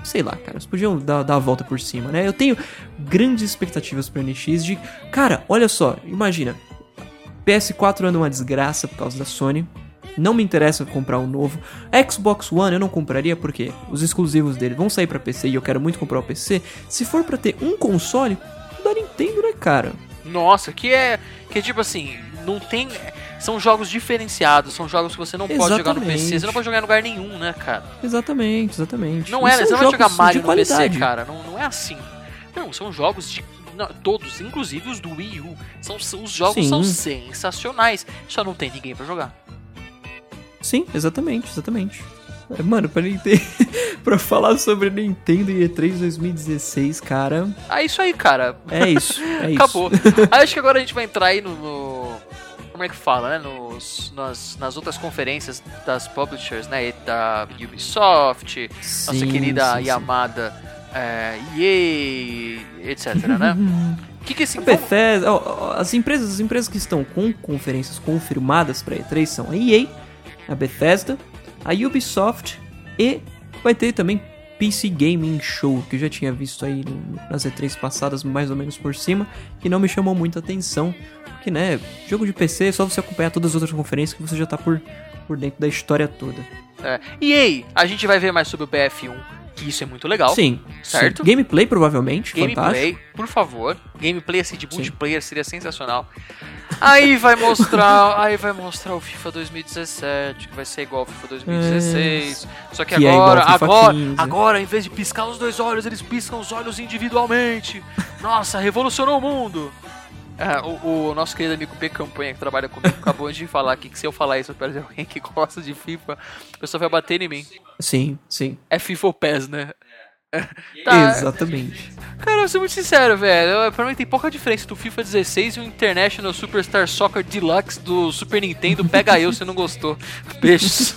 Sei lá, cara. Eles podiam dar, dar a volta por cima, né? Eu tenho grandes expectativas pra NX de. Cara, olha só, imagina. PS4 anda uma desgraça por causa da Sony. Não me interessa comprar um novo. Xbox One eu não compraria porque os exclusivos dele vão sair pra PC e eu quero muito comprar o PC. Se for pra ter um console, da Nintendo, né, cara? Nossa, que é. Que é tipo assim, não tem. São jogos diferenciados, são jogos que você não pode jogar no PC, Exatamente. você não pode jogar em lugar nenhum, né, cara? Exatamente, exatamente. Não é, você não vai jogar Mario no PC, cara. Não, não é assim. Não, são jogos de. não, todos, inclusive os do Wii U. São, os jogos Sim. são sensacionais. Só não tem ninguém pra jogar. Sim, exatamente, exatamente. É, Mano, pra Nintendo. pra falar sobre Nintendo e E3 2016, cara. Ah, isso aí, cara. É isso. É isso. Acabou. Aí acho que agora a gente vai entrar aí no. no- como é que fala, né? Nos, nas, nas outras conferências das publishers, né? Da Ubisoft, nossa Sim, querida sim, sim. Yamada é, EA, etc, né? O que que assim. A Bethesda, as empresas, as empresas que estão com conferências confirmadas para E3 são a EA, a Bethesda, a Ubisoft e vai ter também PC Gaming Show, que eu já tinha visto aí nas E3 passadas mais ou menos por cima, que não me chamou muita atenção, porque né, jogo de PC é só você acompanhar todas as outras conferências que você já tá por, por dentro da história toda. É. EA, a gente vai ver mais sobre o BF1, que isso é muito legal. Sim, Certo. sim. Gameplay provavelmente, fantástico. Gameplay, por favor. Gameplay assim de multiplayer seria sensacional. Aí vai mostrar, aí vai mostrar o FIFA 2017, que vai ser igual ao FIFA 2016. Só que, Que é agora, FIFA agora, 15. agora, em vez de piscar os dois olhos, eles piscam os olhos individualmente. Nossa, revolucionou o mundo. É, o, o nosso querido amigo P. Campanha, que trabalha comigo, acabou de falar aqui que se eu falar isso perto de alguém que gosta de FIFA, a pessoa vai bater em mim. Sim, sim. É FIFA ou PES, né? Tá, Exatamente. Cara, eu vou ser muito sincero, velho. Pra mim tem pouca diferença do FIFA 16 e o International Superstar Soccer Deluxe do Super Nintendo. Pega eu se não gostou. Beijos.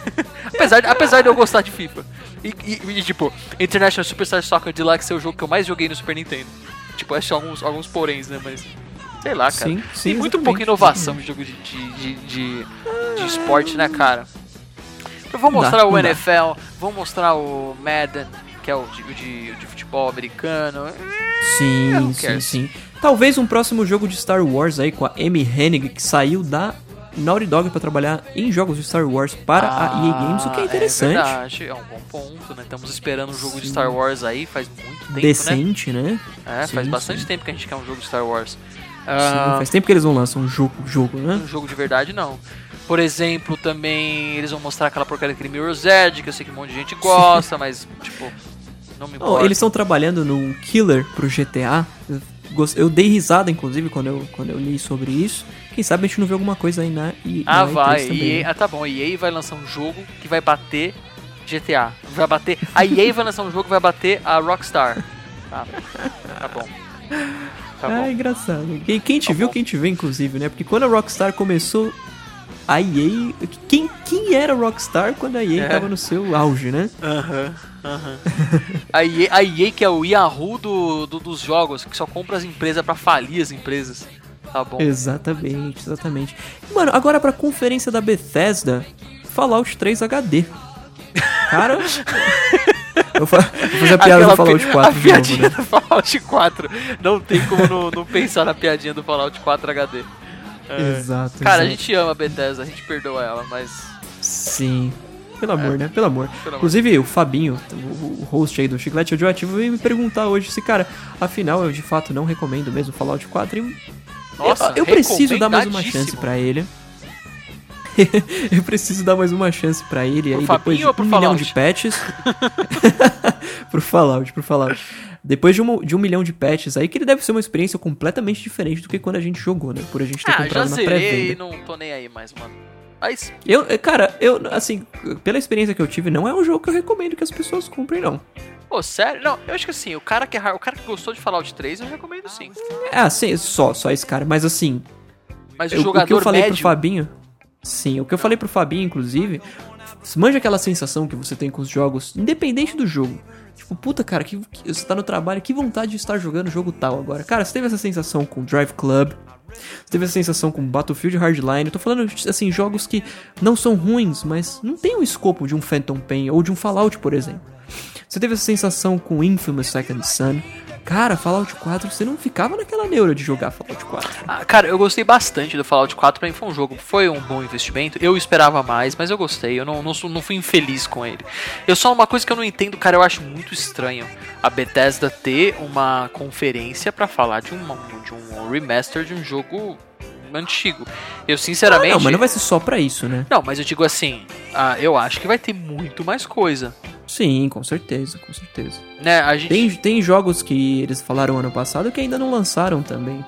apesar, de, apesar de eu gostar de FIFA. E, e- e, tipo, International Superstar Soccer Deluxe é o jogo que eu mais joguei no Super Nintendo. Tipo, acho alguns, alguns poréns, né? Mas. Sei lá, cara. Sim, sim, tem muito pouca inovação em jogo de, de, de, de, de esporte, né, cara? Eu vou Não dá, mostrar o não dá. NFL, vou mostrar o Madden, que é o de, de, de futebol americano. Sim, who sim, cares? sim. Talvez um próximo jogo de Star Wars aí com a Amy Hennig, que saiu da Naughty Dog pra trabalhar em jogos de Star Wars para a EA Games, o que é interessante. É verdade, é um bom ponto, né? Estamos esperando um jogo de Sim. Star Wars aí faz muito tempo, né? Decente, né? É, faz Sim, bastante sim. tempo que a gente quer um jogo de Star Wars. Sim, Ah, faz tempo que eles não lançam um jogo, jogo né? um jogo de verdade, não. Por exemplo, também eles vão mostrar aquela porcaria daquele Mirror's Edge, que eu sei que um monte de gente gosta, mas, tipo, não me Não, importa. eles estão trabalhando num killer pro GTA. Eu, dei risada, inclusive, quando eu, quando eu li sobre isso. Quem sabe a gente não vê alguma coisa aí na, e, Ah, na E3 vai. EA, né? ah, tá bom. EA vai lançar um jogo que vai bater GTA. Vai bater. A EA vai lançar um jogo vai bater a Rockstar. Tá, tá bom. Tá Ah, é bom. engraçado. Quem, quem te Tá viu, bom. quem te vê, inclusive, né? Porque quando a Rockstar começou, a EA. Quem, quem era Rockstar quando a EA É. tava no seu auge, né? Aham, aham. A EA, a EA que é o Yahoo do, do- dos jogos, que só compra as empresas pra falir as empresas. Tá bom. Exatamente, exatamente. Mano, agora pra conferência da Bethesda, Fallout 3 HD. Cara, eu vou fazer a piada Aquela do Fallout pi- 4 a de piadinha novo, né? do Fallout 4. Não tem como não, não pensar na piadinha do Fallout 4 HD. É. Exato. Cara, a exato. gente ama a Bethesda, a gente perdoa ela, mas. Sim. Pelo amor, né? Pelo amor. É. Pelo amor. Inclusive, o Fabinho, o host aí do Chiclete Radioativo, veio me perguntar hoje se, cara, afinal, eu de fato não recomendo mesmo Fallout 4 e Nossa, eu, eu preciso dar mais uma chance pra ele. eu preciso dar mais uma chance pra ele Pro aí Fabinho depois de ou um pro milhão Fallout? de patches. pro Fallout, pro Fallout. Depois de, um de um milhão de patches aí, que ele deve ser uma experiência completamente diferente do que quando a gente jogou, né? Por a gente ter Ah, já comprado na zerei e pré-venda. não tô nem aí mais, mano. Mas, Eu, eh, cara, eu, assim, pela experiência que eu tive, não é um jogo que eu recomendo que as pessoas comprem, não. pô, sério? Não, eu acho que assim, o cara que, é o cara que gostou de Fallout 3, eu recomendo sim. Ah, sim, só, só esse cara. Mas assim, Mas o eu- jogador o que eu falei médio. pro Fabinho. Sim, o que eu falei pro Fabinho, inclusive. Manja aquela sensação que você tem com os jogos, independente do jogo. Tipo, puta, cara, que, que- você tá no trabalho, que vontade de estar jogando jogo tal agora. Cara, você teve essa sensação com Drive Club. Você teve essa sensação com Battlefield Hardline. Eu tô falando, assim, jogos que não são ruins, mas não tem o escopo de um Phantom Pain ou de um Fallout, por exemplo. Você teve essa sensação com Infamous Second Son. Cara, Fallout 4, você não ficava naquela neura de jogar Fallout 4. Ah, cara, eu gostei bastante do Fallout 4, pra mim foi um jogo, foi um bom investimento. Eu esperava mais, mas eu gostei, eu não, não, não fui infeliz com ele. Eu só uma coisa que eu não entendo, cara, eu acho muito estranho a Bethesda ter uma conferência pra falar de, de um remaster de um jogo antigo. Eu sinceramente. Ah, não, mas não vai ser só pra isso, né? Não, mas eu digo assim, ah, eu acho que vai ter muito mais coisa. Sim, com certeza, com certeza. Né, a gente. Tem, tem jogos que eles falaram ano passado que ainda não lançaram também.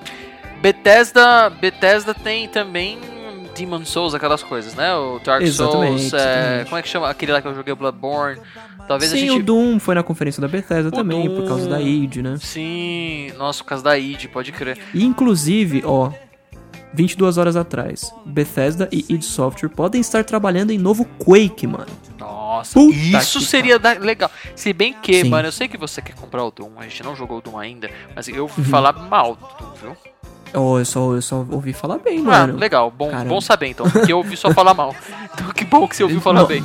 Bethesda, Bethesda tem também Demon Souls, aquelas coisas, né? O Dark Exatamente, Souls, é, exatamente. como é que chama? Aquele lá que eu joguei, o Bloodborne. Talvez Sim, a o gente... Doom foi na conferência da Bethesda O também, por causa Doom. da id, né? Sim, nossa, por causa da id, pode crer. E inclusive, ó, 22 horas atrás, Bethesda e id Software podem estar trabalhando em novo Quake, mano. Nossa, Puta isso seria da- legal. Se bem que, Sim. mano, eu sei que você quer comprar o Doom, a gente não jogou o Doom ainda, mas eu Uhum. ouvi falar mal do Doom, viu? Oh, eu só, eu só ouvi falar bem, Ah, mano. legal, bom, Caramba. bom saber então, porque eu ouvi só falar mal. Então que bom que você ouviu falar Não, bem.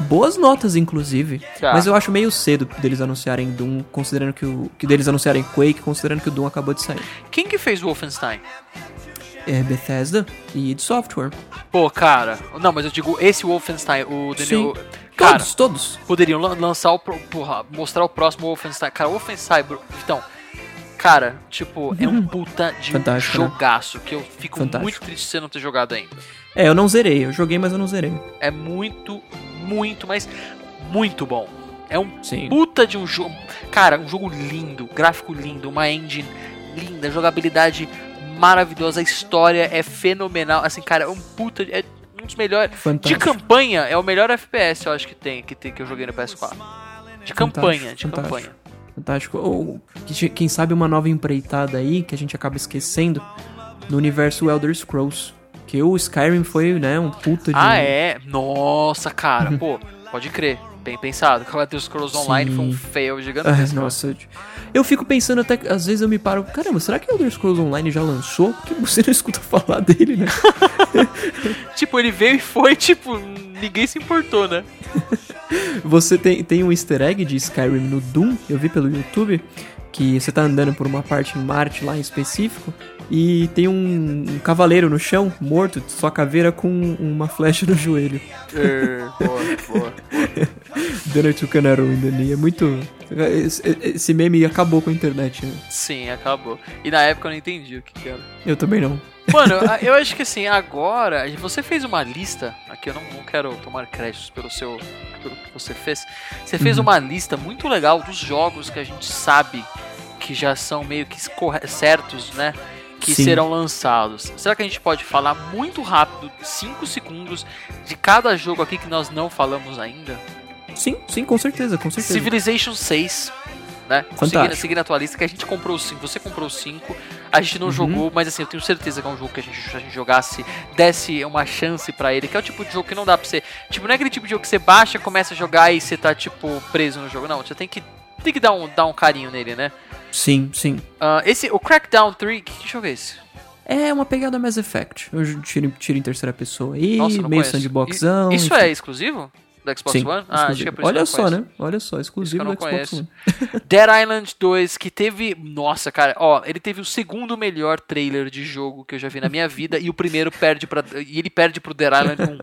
Boas notas, inclusive. Tá. Mas eu acho meio cedo deles anunciarem Doom, considerando que o. que deles anunciarem Quake, considerando que o Doom acabou de sair. Quem que fez o Wolfenstein? É Bethesda e id Software. Pô, cara, não, mas eu digo esse Wolfenstein, o Sim. Daniel... Cara, Todos, todos. poderiam lan- lançar o. porra, mostrar o próximo Wolfenstein. Cara, o Wolfenstein, bro, então. Cara, tipo, é um puta de um Fantástico, né? jogaço que eu fico Fantástico. muito triste de você não ter jogado ainda. É, eu não zerei. Eu joguei, mas eu não zerei. É muito, muito, mas muito bom. É um Sim. puta de um jogo. Cara, um jogo lindo, gráfico lindo, uma engine linda, jogabilidade maravilhosa, a história é fenomenal. Assim, cara, é um puta. É um dos melhores. De Fantástico. campanha, é o melhor FPS, eu acho que tem, que, tem, que eu joguei no PS4. De campanha, de fantástico. campanha. Fantástico. Ou, que- quem sabe uma nova empreitada aí, que a gente acaba esquecendo, no universo Elder Scrolls. Que o Skyrim foi, né, um puta de... Ah, é? Nossa, cara, pô, pode crer. Bem pensado. O Elder Scrolls Online foi um Sim. fail Ah, gigantesco. nossa, eu- eu fico pensando até que às vezes eu me paro, caramba, será que Elder Scrolls Online já lançou? Porque você não escuta falar dele, né? Tipo, ele veio e foi, tipo, ninguém se importou, né? Você tem, tem um easter egg de Skyrim no Doom, eu vi pelo YouTube, que você tá andando por uma parte em Marte lá em específico, e tem um, um cavaleiro no chão, morto, sua caveira com uma flecha no joelho. É, boa, boa. An arrow in the knee. É muito... Esse, meme acabou com a internet, né? Sim, acabou. E na época eu não entendi o que, que era. Eu também não. Mano, eu acho que assim, agora, você fez uma lista, aqui eu não, não quero tomar créditos pelo seu pelo que você fez. Você fez uma lista muito legal dos jogos que a gente sabe que já são meio que certos, né? Que Sim. serão lançados. Será que a gente pode falar muito rápido, 5 segundos, de cada jogo aqui que nós não falamos ainda? Sim, sim, com certeza, com certeza. Civilization 6, né? Seguindo, seguindo a tua lista, que a gente comprou os 5, você comprou os 5. A gente não jogou, mas assim, eu tenho certeza que é um jogo que a gente, se a gente jogasse, desse uma chance pra ele, que é o tipo de jogo que não dá pra você. Tipo, não é aquele tipo de jogo que você baixa, começa a jogar e você tá, tipo, preso no jogo. Não, você tem que, tem que dar, um, dar um carinho nele, né? Sim, sim. Ah, esse, o Crackdown 3, que, que jogo é esse? É uma pegada Mass Effect. Eu tiro, tiro em terceira pessoa aí, Nossa, meio conheço. sandboxão. Isso enfim. é exclusivo? Do Xbox Sim, One? Ah, acho que é Olha só, conheço. né? Olha só, exclusivo do Xbox conheço. One. Dead Island 2, que teve. Nossa, cara, ó, ele teve o segundo melhor trailer de jogo que eu já vi na minha vida e o primeiro perde para E ele perde pro Dead Island 1.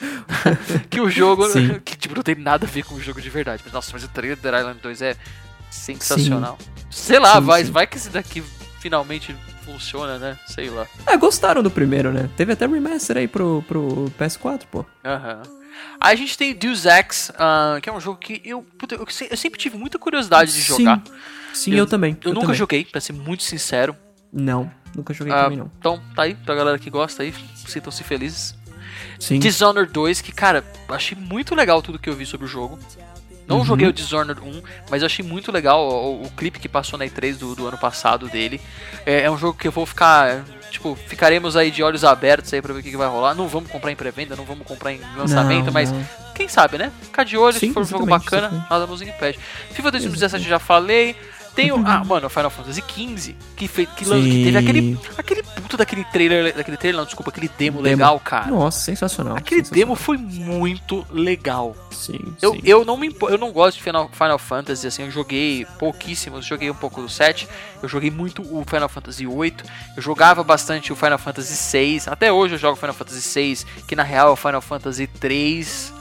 que o jogo. Sim. Que tipo, não tem nada a ver com o jogo de verdade. Mas, nossa, mas o trailer do Dead Island 2 é sensacional. Sei lá, Sim, vai, sim. vai que esse daqui finalmente funciona, né? Sei lá. Ah, gostaram do primeiro, né? Teve até remaster aí pro, pro PS4, pô. Aham. Aí a gente tem Deus Ex, ah, que é um jogo que eu, puta, eu, eu sempre tive muita curiosidade de Sim. jogar. Sim, eu, também. Eu, nunca também. joguei, pra ser muito sincero. Não, nunca joguei Ah, também não. Então, tá aí, pra galera que gosta aí, sintam-se felizes. Sim. Dishonored 2, que, cara, eu achei muito legal tudo que eu vi sobre o jogo. Não Uhum. joguei o Dishonored 1, mas eu achei muito legal o, o clipe que passou na E3 do, do ano passado dele. É, é um jogo que eu vou ficar. Tipo, ficaremos aí de olhos abertos aí pra ver o que, que vai rolar. Não vamos comprar em pré-venda, não vamos comprar em lançamento, Não, mas não. quem sabe, né? Ficar de olho, se Sim, for um jogo bacana, exatamente. nada nos impede. FIFA 2017 eu já falei. Tem o. Ah, mano, Final Fantasy XV, que, fez, que, que teve aquele. Aquele puto daquele trailer. Daquele trailer, não, desculpa, aquele demo, Demo. legal, cara. Nossa, sensacional. Aquele sensacional. demo foi muito legal. Sim, Eu, sim. eu, não me, eu não gosto de Final, Final Fantasy, assim, eu joguei pouquíssimos, joguei um pouco do 7, eu joguei muito o Final Fantasy 8, eu jogava bastante o Final Fantasy 6, até hoje eu jogo Final Fantasy 6, que na real é o Final Fantasy 3,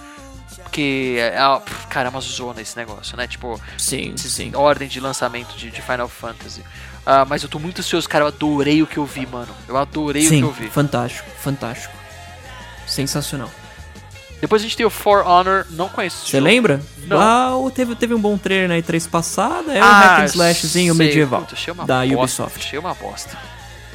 que é, é- pff, cara, é uma zona esse negócio, né? Tipo, Sim, sim. ordem de lançamento de, de Final Fantasy. Ah, mas eu tô muito ansioso, cara, eu adorei o que eu vi, mano. Eu adorei o que Sim, eu vi. fantástico, fantástico. Sensacional. Depois a gente tem o For Honor, não conheço Você lembra? Não. Ah, teve, teve um bom trailer na E3 passada, é um Ah, hack and slashzinho sei, medieval puta, da bosta, Ubisoft. Achei uma bosta.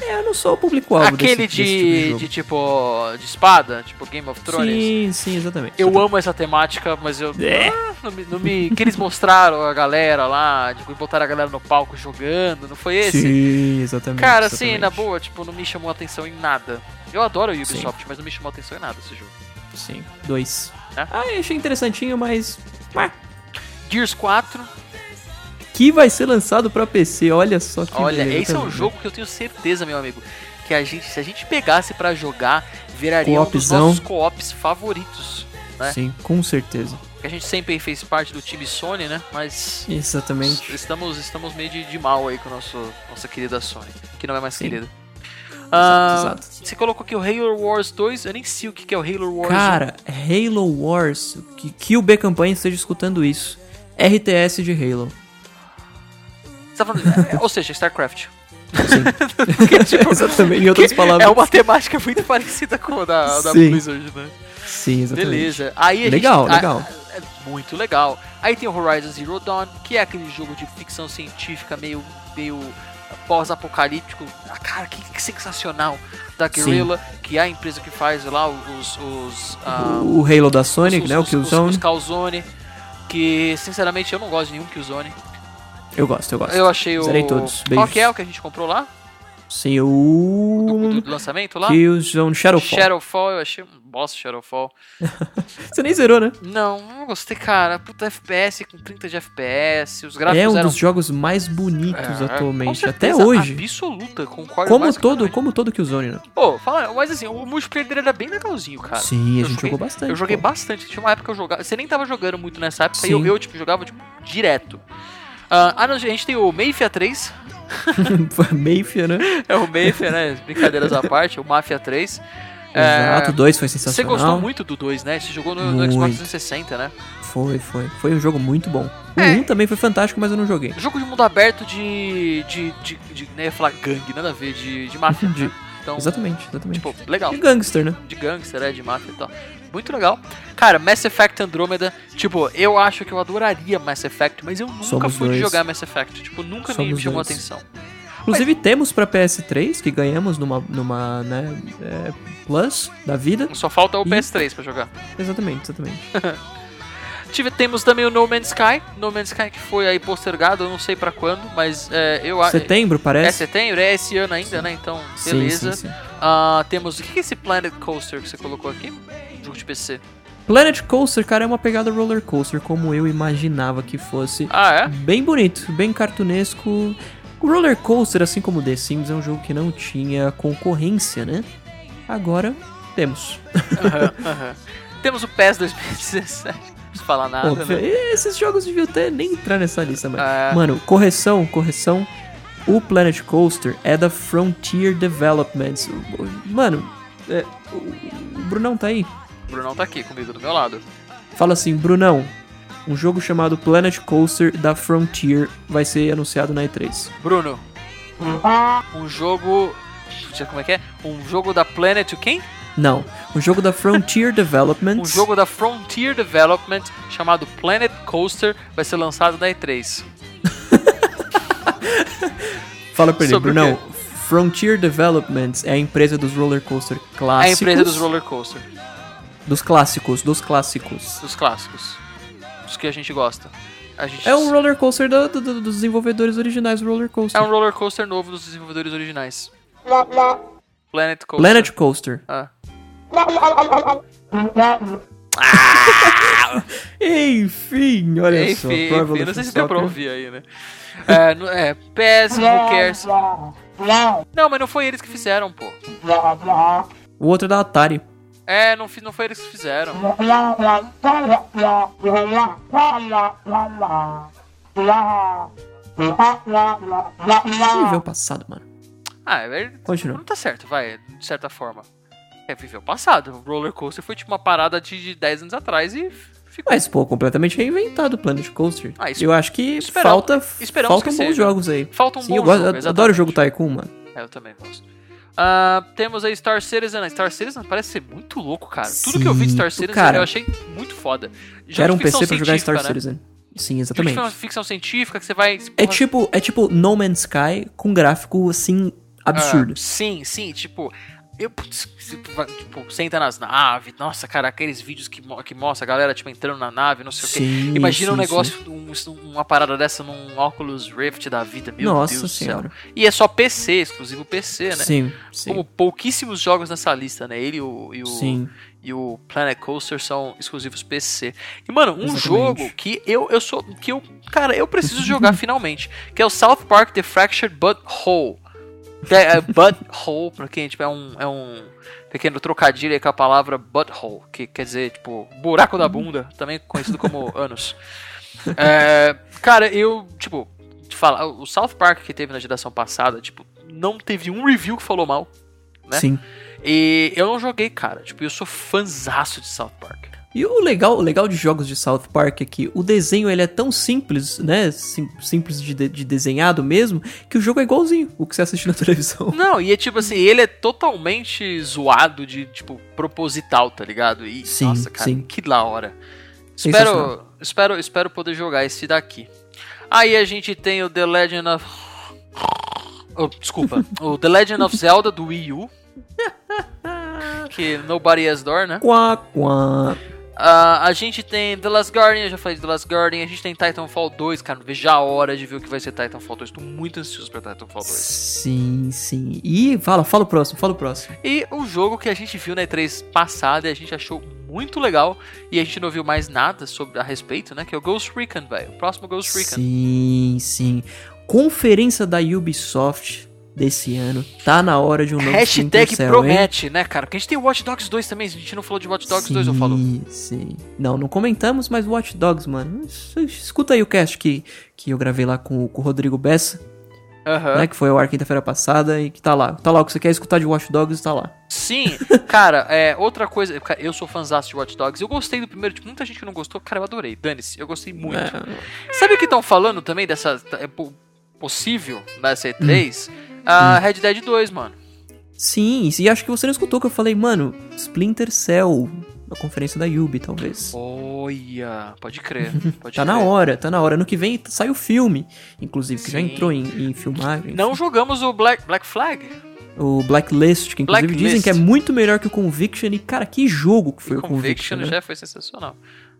É, eu não sou o público-alvo desse, Aquele desse de, tipo de de tipo de espada, tipo Game of Thrones. Sim, sim, exatamente. Eu exatamente. amo essa temática, mas eu. É. Ah, não me, não me- Que eles mostraram a galera lá, tipo, botaram a galera no palco jogando, não foi esse? Sim, exatamente. Cara, assim, na boa, tipo, não me chamou atenção em nada. Eu adoro a Ubisoft, mas não me chamou atenção em nada esse jogo. Sim, dois. É? Ah, eu achei interessantinho, mas... ué, Gears 4, Que vai ser lançado pra PC, olha só que olha, beleza, esse é tá um vendo? jogo que eu tenho certeza, meu amigo, que a gente, se a gente pegasse pra jogar, viraria um dos nossos co-ops favoritos. né? Sim, com certeza. Porque a gente sempre fez parte do time Sony, né? Mas Exatamente. estamos, estamos meio de, de mal aí com a nosso, nossa querida Sony, que não é mais Sim. querida. Ah, exato. Você colocou aqui o Halo Wars 2, eu nem sei o que é o Halo Wars Cara, Halo Wars, que, que o B Campanha esteja escutando isso. RTS de Halo. 1. Você tá falando, é, ou seja, StarCraft. Porque, tipo, Exatamente, em outras palavras. É uma temática muito parecida com a da, da Sim. Blizzard, né? Sim, exatamente. Beleza. Aí a Legal, gente, legal. ah, é muito legal. Aí tem o Horizon Zero Dawn, que é aquele jogo de ficção científica meio, meio pós-apocalíptico. Ah, cara, que, que sensacional. Da Guerrilla, que é a empresa que faz lá os. os ah, O Halo da Sonic, os, né? O os, Killzone. Os, os Killzone. Que, sinceramente, eu não gosto de nenhum Killzone. Eu gosto, eu gosto. Eu achei o. Zerei todos. Qual Beijos. que é o que a gente comprou lá? Sim, Do, o. do lançamento lá? Killzone Shadowfall. Shadowfall, eu achei um bosta Shadowfall. Você nem zerou, né? Não, não gostei, cara. Puta FPS com 30 de FPS, os gráficos É um eram dos jogos mais bonitos É, atualmente. Até hoje. Absoluta, concordo Como mais que todo, como todo Killzone, né? Pô, fala, mas assim, o multiplayer dele era bem legalzinho, cara. Sim, a Eu gente joguei- jogou bastante. Eu joguei pô. bastante. Tinha uma época que eu jogava. Você nem tava jogando muito nessa época, Sim. e eu, eu, tipo, jogava tipo, direto. Ah, ah, não, a gente tem o Mafia 3. Mafia, né? É o Mafia, né? Brincadeiras à parte, o Mafia 3. Exato, o 2 foi Você sensacional. gostou muito do 2, né? Você jogou no, no Xbox Muito. 360, né? Foi, foi. Foi um jogo muito bom. O É. 1 também foi fantástico, mas eu não joguei. Jogo de mundo aberto de. de. de. de ia falar gangue, nada a ver, de, de máfia. De- né? Então, Exatamente, exatamente. tipo, legal. E gangster, né? De gangster, é, de máfia e tal. Muito legal. Cara, Mass Effect Andromeda, tipo, eu acho que eu adoraria Mass Effect, mas eu nunca Somos fui de dois. jogar Mass Effect. Tipo, nunca me Somos chamou dois. atenção. Inclusive temos pra PS3, que ganhamos numa, numa né, é, Plus da vida. Só falta o E- PS3 pra jogar. Exatamente, exatamente. Tive, temos também o No Man's Sky. No Man's Sky que foi aí postergado, eu não sei pra quando, mas é, eu acho. Setembro, É parece? setembro? É esse ano ainda, né? Então, Sim, beleza. sim, sim. Ah, temos. O que é esse Planet Coaster que você colocou aqui? Jogo de PC. Planet Coaster, cara, é uma pegada roller coaster, como eu imaginava que fosse. Ah, é? Bem bonito, bem cartunesco. O roller coaster, assim como The Sims, é um jogo que não tinha concorrência, né? Agora temos. Temos o PES 2017. Não preciso falar nada. Pô, né? esses jogos deviam até nem entrar nessa lista, mas. É. Mano, correção, correção. O Planet Coaster é da Frontier Developments. Mano, é, o Brunão tá aí. O Brunão tá aqui comigo do meu lado. Fala assim, Brunão. Um jogo chamado Planet Coaster da Frontier vai ser anunciado na E3. Bruno. Um jogo. Como é que é? Um jogo da Planet quem? Não, um jogo da Frontier Developments. Um jogo da Frontier Development chamado Planet Coaster vai ser lançado na E3. Fala pra ele, Brunão. Frontier Developments é a empresa dos roller coaster É a clássicos. empresa dos roller coaster, Dos clássicos, dos clássicos. dos clássicos. Dos que a gente gosta. A gente É um roller coaster do- do- do- dos desenvolvedores originais do roller coaster. É um roller coaster novo dos desenvolvedores originais. Planet Coaster. Planet Coaster. Ah. Enfim, olha só. Enfim, Pro enfim, não sei se deu pra Soccer. ouvir aí, né? É, no- é PES, Who Cares? Não, mas não foi eles que fizeram, pô. O outro é da Atari. É, não, não foi eles que fizeram. Viveu passado, mano. Ah, é verdade. Continua. Não tá certo, vai, de certa forma. É, viveu o passado. O roller coaster foi tipo uma parada de de 10 anos atrás e ficou. Mas, pô, completamente reinventado o Planet Coaster. Ah, eu acho que esperamos- falta, esperamos faltam que bons seja. jogos aí. Falta um Sim, bom eu gosto, jogo, eu adoro o exatamente. jogo Tycoon, mano. É, eu também gosto. Ah, temos aí Star Citizen. Star Citizen parece ser muito louco, cara. Tudo que eu vi de Star Sim, Citizen cara. eu achei muito foda. Jogo Quero de um PC pra jogar Star né? Citizen. Sim, Jogo de exatamente. ficção- científica que você vai. É tipo, é tipo No Man's Sky com gráfico, assim, absurdo. Ah, sim, sim, tipo. Eu, tipo, senta nas naves, nossa, cara, aqueles vídeos que, que mostra a galera, tipo, entrando na nave, não sei o Sim, quê. Imagina um sim, negócio, um- uma parada dessa num Oculus Rift da vida, meu Nossa Deus do senhora. céu. E é só PC, exclusivo PC, né? Sim, sim. Como pouquíssimos jogos nessa lista, né? Ele e o, e o, Sim. e o Planet Coaster são exclusivos PC. E, mano, um Exatamente. jogo que eu, eu sou. que eu. Cara, eu preciso jogar finalmente. Que é o South Park The Fractured Butthole. The, é, butthole, pra quem tipo, é um. É um pequeno trocadilho aí com a palavra butthole, que quer dizer, tipo, buraco da bunda, também conhecido como ânus. É, cara, eu, tipo, te falar, o South Park que teve na geração passada, tipo, não teve um review que falou mal, né? Sim. E eu não joguei, cara. Tipo, eu sou fanzaço de South Park. E o legal, o legal de jogos de South Park é que o desenho ele é tão simples, né? Sim- simples de, de- de desenhado mesmo, que o jogo é igualzinho o que você assiste na televisão. Não, e é tipo assim, ele é totalmente zoado de, tipo, proposital, tá ligado? E, Sim, nossa, cara, sim. que da hora. Espero, espero, espero poder jogar esse daqui. Aí a gente tem o The Legend of... Oh, desculpa. o The Legend of Zelda do Wii U. que Nobody Has Door, né? Quá, quá. Ah, a gente tem The Last Guardian, eu já falei de The Last Guardian. A gente tem Titanfall 2, cara. Vejo a hora de ver o que vai ser Titanfall 2. Tô muito ansioso pra Titanfall 2. Sim, sim. E fala, fala o próximo, fala o próximo. E um jogo que a gente viu na E3 passada e a gente achou muito legal. E a gente não viu mais nada sobre a respeito, né? Que é o Ghost Recon, velho. O próximo Ghost Recon. Sim, sim. Conferência da Ubisoft desse ano. Tá na hora de um novo Hashtag Cell, hein? promete, né, cara? Porque a gente tem o Watch Dogs 2 também. A gente não falou de Watch Dogs 2, eu falo. Sim, sim. Não, não comentamos, mas Watch Dogs, mano. Es- Escuta aí o cast que, que eu gravei lá com, com o Rodrigo Bessa, Aham. né? Que foi ao ar quinta-feira passada e que tá lá. Tá lá o que você quer escutar de Watch Dogs, tá lá. Sim, cara, é, outra coisa, eu sou fãzaço de Watch Dogs, eu gostei do primeiro, tipo, muita gente que não gostou, cara, eu adorei, dane-se, eu gostei muito. É. Sabe o que estão falando também dessa, é po- possível nessa E3? Hum. A Red Dead 2, mano. Sim, e acho que você não escutou que eu falei, mano, Splinter Cell, na conferência da Ubi, talvez. Olha, pode crer, pode Tá crer. na hora, tá na hora. Ano que vem sai o filme, inclusive, que já Sim. entrou em, em filmagem. Não jogamos o Black, Black Flag? O Blacklist, que inclusive Blacklist. dizem que é muito melhor que o Conviction. E, cara, que jogo que foi o, Conviction Conviction, né? já foi sensacional.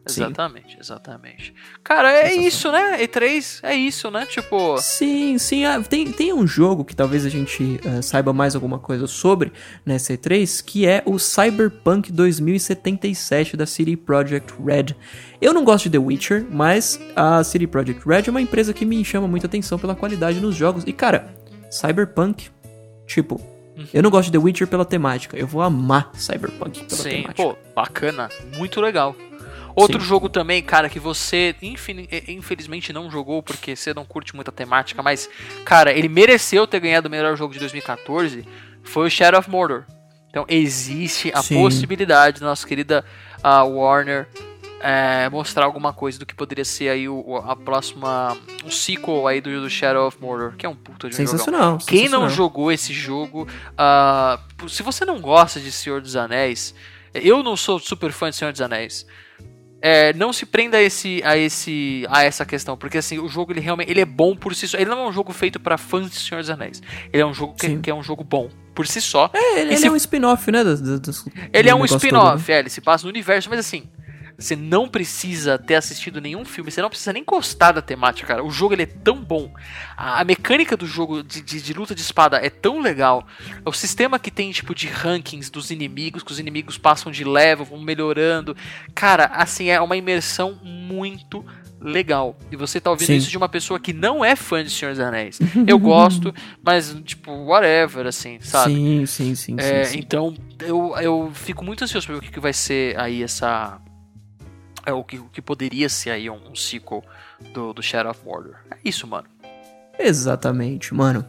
Sim. Exatamente, exatamente. Cara, é isso, né? E3 é isso, né? Tipo. Sim, sim. ah, tem, tem um jogo que talvez a gente ah, saiba mais alguma coisa sobre nessa E3, que é o Cyberpunk 2077 da CD Projekt Red. Eu não gosto de The Witcher, mas a CD Projekt Red é uma empresa que me chama muita atenção pela qualidade nos jogos. E cara, Cyberpunk, tipo, eu não gosto de The Witcher pela temática. Eu vou amar Cyberpunk pela Sim, temática. pô, bacana. Muito legal. Outro Sim. jogo também, cara, que você eh, infelizmente não jogou porque você não curte muita temática, mas, cara, ele mereceu ter ganhado o melhor jogo de 2014, foi o Shadow of Mordor. Então existe a Sim. possibilidade da nossa querida ah, Warner eh, mostrar alguma coisa do que poderia ser aí o, a próxima. um sequel aí do, do Shadow of Mordor, que é um puta de um jogão. Sensacional. Quem não sensacional. jogou esse jogo, ah, se você não gosta de Senhor dos Anéis, eu não sou super fã de Senhor dos Anéis. É, não se prenda a esse, a esse, a essa questão, porque assim o jogo ele realmente ele é bom por si só. Ele não é um jogo feito pra fãs de Senhor dos Anéis. Ele é um jogo que, que é um jogo bom por si só. É, ele, ele se- é um spin-off, né? do- do- do- Ele é um spin-off, né? é, ele se passa no universo, mas assim, você não precisa ter assistido nenhum filme, você não precisa nem gostar da temática, cara. O jogo ele é tão bom. A, a mecânica do jogo de, de- de luta de espada é tão legal. O sistema que tem, tipo, de rankings dos inimigos, que os inimigos passam de level, vão melhorando. Cara, assim, é uma imersão muito legal. E você tá ouvindo Sim. isso de uma pessoa que não é fã de Senhor dos Anéis. Eu gosto, mas, tipo, whatever, assim, sabe? Sim, sim, sim, É, sim, sim. Então, eu, eu fico muito ansioso pra ver o que, que vai ser aí essa. É, o, que, o que poderia ser aí um, um sequel do, do Shadow of Mordor. É isso, mano. Exatamente, mano.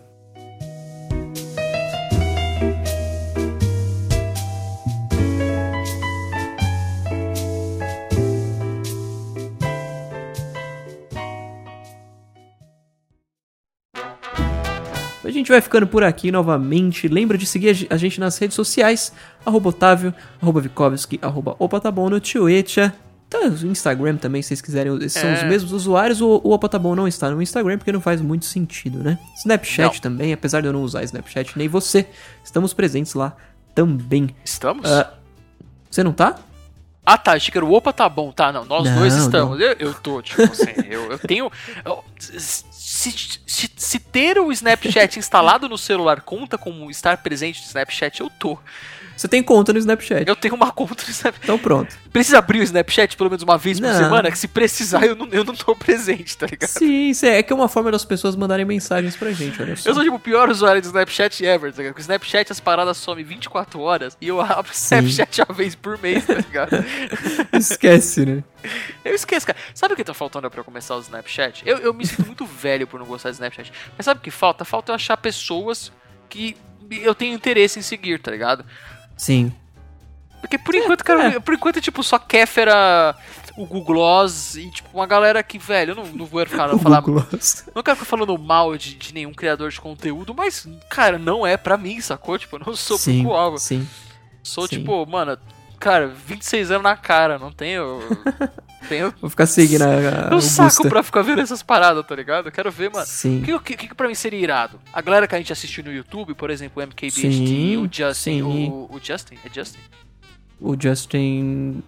A gente vai ficando por aqui novamente. Lembra de seguir a ge- a gente nas redes sociais, arroba Otávio, arroba Vikovski, arroba Opa Tá no. Tá, no Instagram também, se vocês quiserem, esses são os É. mesmos usuários. O, o Opa Tá Bom não está no Instagram porque não faz muito sentido, né? Snapchat Não. também, apesar de eu não usar Snapchat, nem você, estamos presentes lá também. Estamos? Ah, Você não tá? Ah, tá. Achei que era o Opa, tá bom. Tá, não. Nós Não, dois estamos. Eu, eu tô, tipo assim. eu, eu tenho. eu- se, se, se ter o Snapchat instalado no celular conta como estar presente no Snapchat, eu tô. Você tem conta no Snapchat. Eu tenho uma conta no Snapchat. Então pronto. Precisa abrir o Snapchat pelo menos uma vez por Não. semana? Que se precisar, eu não, eu não tô presente, tá ligado? Sim, é, é que é uma forma das pessoas mandarem mensagens pra gente, olha só. Eu sou tipo o pior usuário do Snapchat ever, tá ligado? Porque o Snapchat as paradas somem 24 horas e eu abro o Snapchat uma vez por mês, tá ligado? Esquece, né? eu esqueço, cara. Sabe o que tá faltando pra eu começar o Snapchat? Eu, eu me sinto muito velho por não gostar do Snapchat. Mas sabe o que falta? Falta eu achar pessoas que eu tenho interesse em seguir, tá ligado? Sim. Porque por enquanto, cara, é. por enquanto é tipo só Kéfera, o Google Gloss e tipo uma galera que, velho, eu não, não vou ficar não O falar. Não quero ficar falando mal de, de nenhum criador de conteúdo, mas, cara, não é pra mim, sacou? Tipo, eu não sou Sim, público-alvo. sim. Sou, sim. tipo, mano, cara, 26 anos na cara, não tenho. tenho. Vou ficar seguindo a, Não saco pra ficar vendo essas paradas, tá ligado? Eu quero ver, mano. Sim. O que, que, o que pra mim seria irado? A galera que a gente assistiu no YouTube, por exemplo, o MKBHD, Sim, o Justin. O, o Justin? É Justin? O Justin.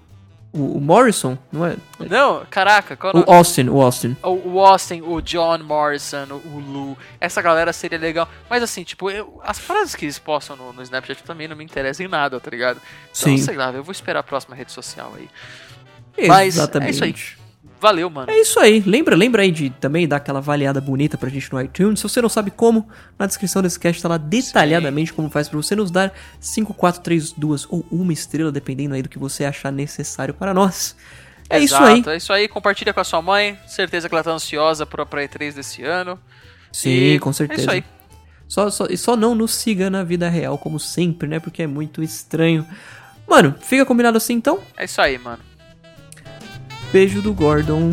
O, o Morrison, não é? Não, caraca, qual é o O? Austin, o Austin. O, o Austin, o John Morrison, o Lu, essa galera seria legal. Mas assim, tipo, eu- as paradas que eles postam no, no Snapchat também não me interessam em nada, tá ligado? Então, Sim. sei lá, eu vou esperar a próxima rede social aí. Mas é Exatamente. isso aí. Valeu, mano. É isso aí. Lembra, lembra aí de também dar aquela avaliada bonita pra gente no iTunes. Se você não sabe como, na descrição desse cast tá lá detalhadamente como faz pra você nos dar 5, 4, 3, 2 ou uma estrela, dependendo aí do que você achar necessário para nós. É isso aí. Exato, É isso aí. Compartilha com a sua mãe. Certeza que ela tá ansiosa pra, pra E3 desse ano. Sim, E com certeza. É isso aí. Só, só, e só não nos siga na vida real, como sempre, né? Porque é muito estranho. Mano, fica combinado assim então? É isso aí, mano. Beijo do Gordon.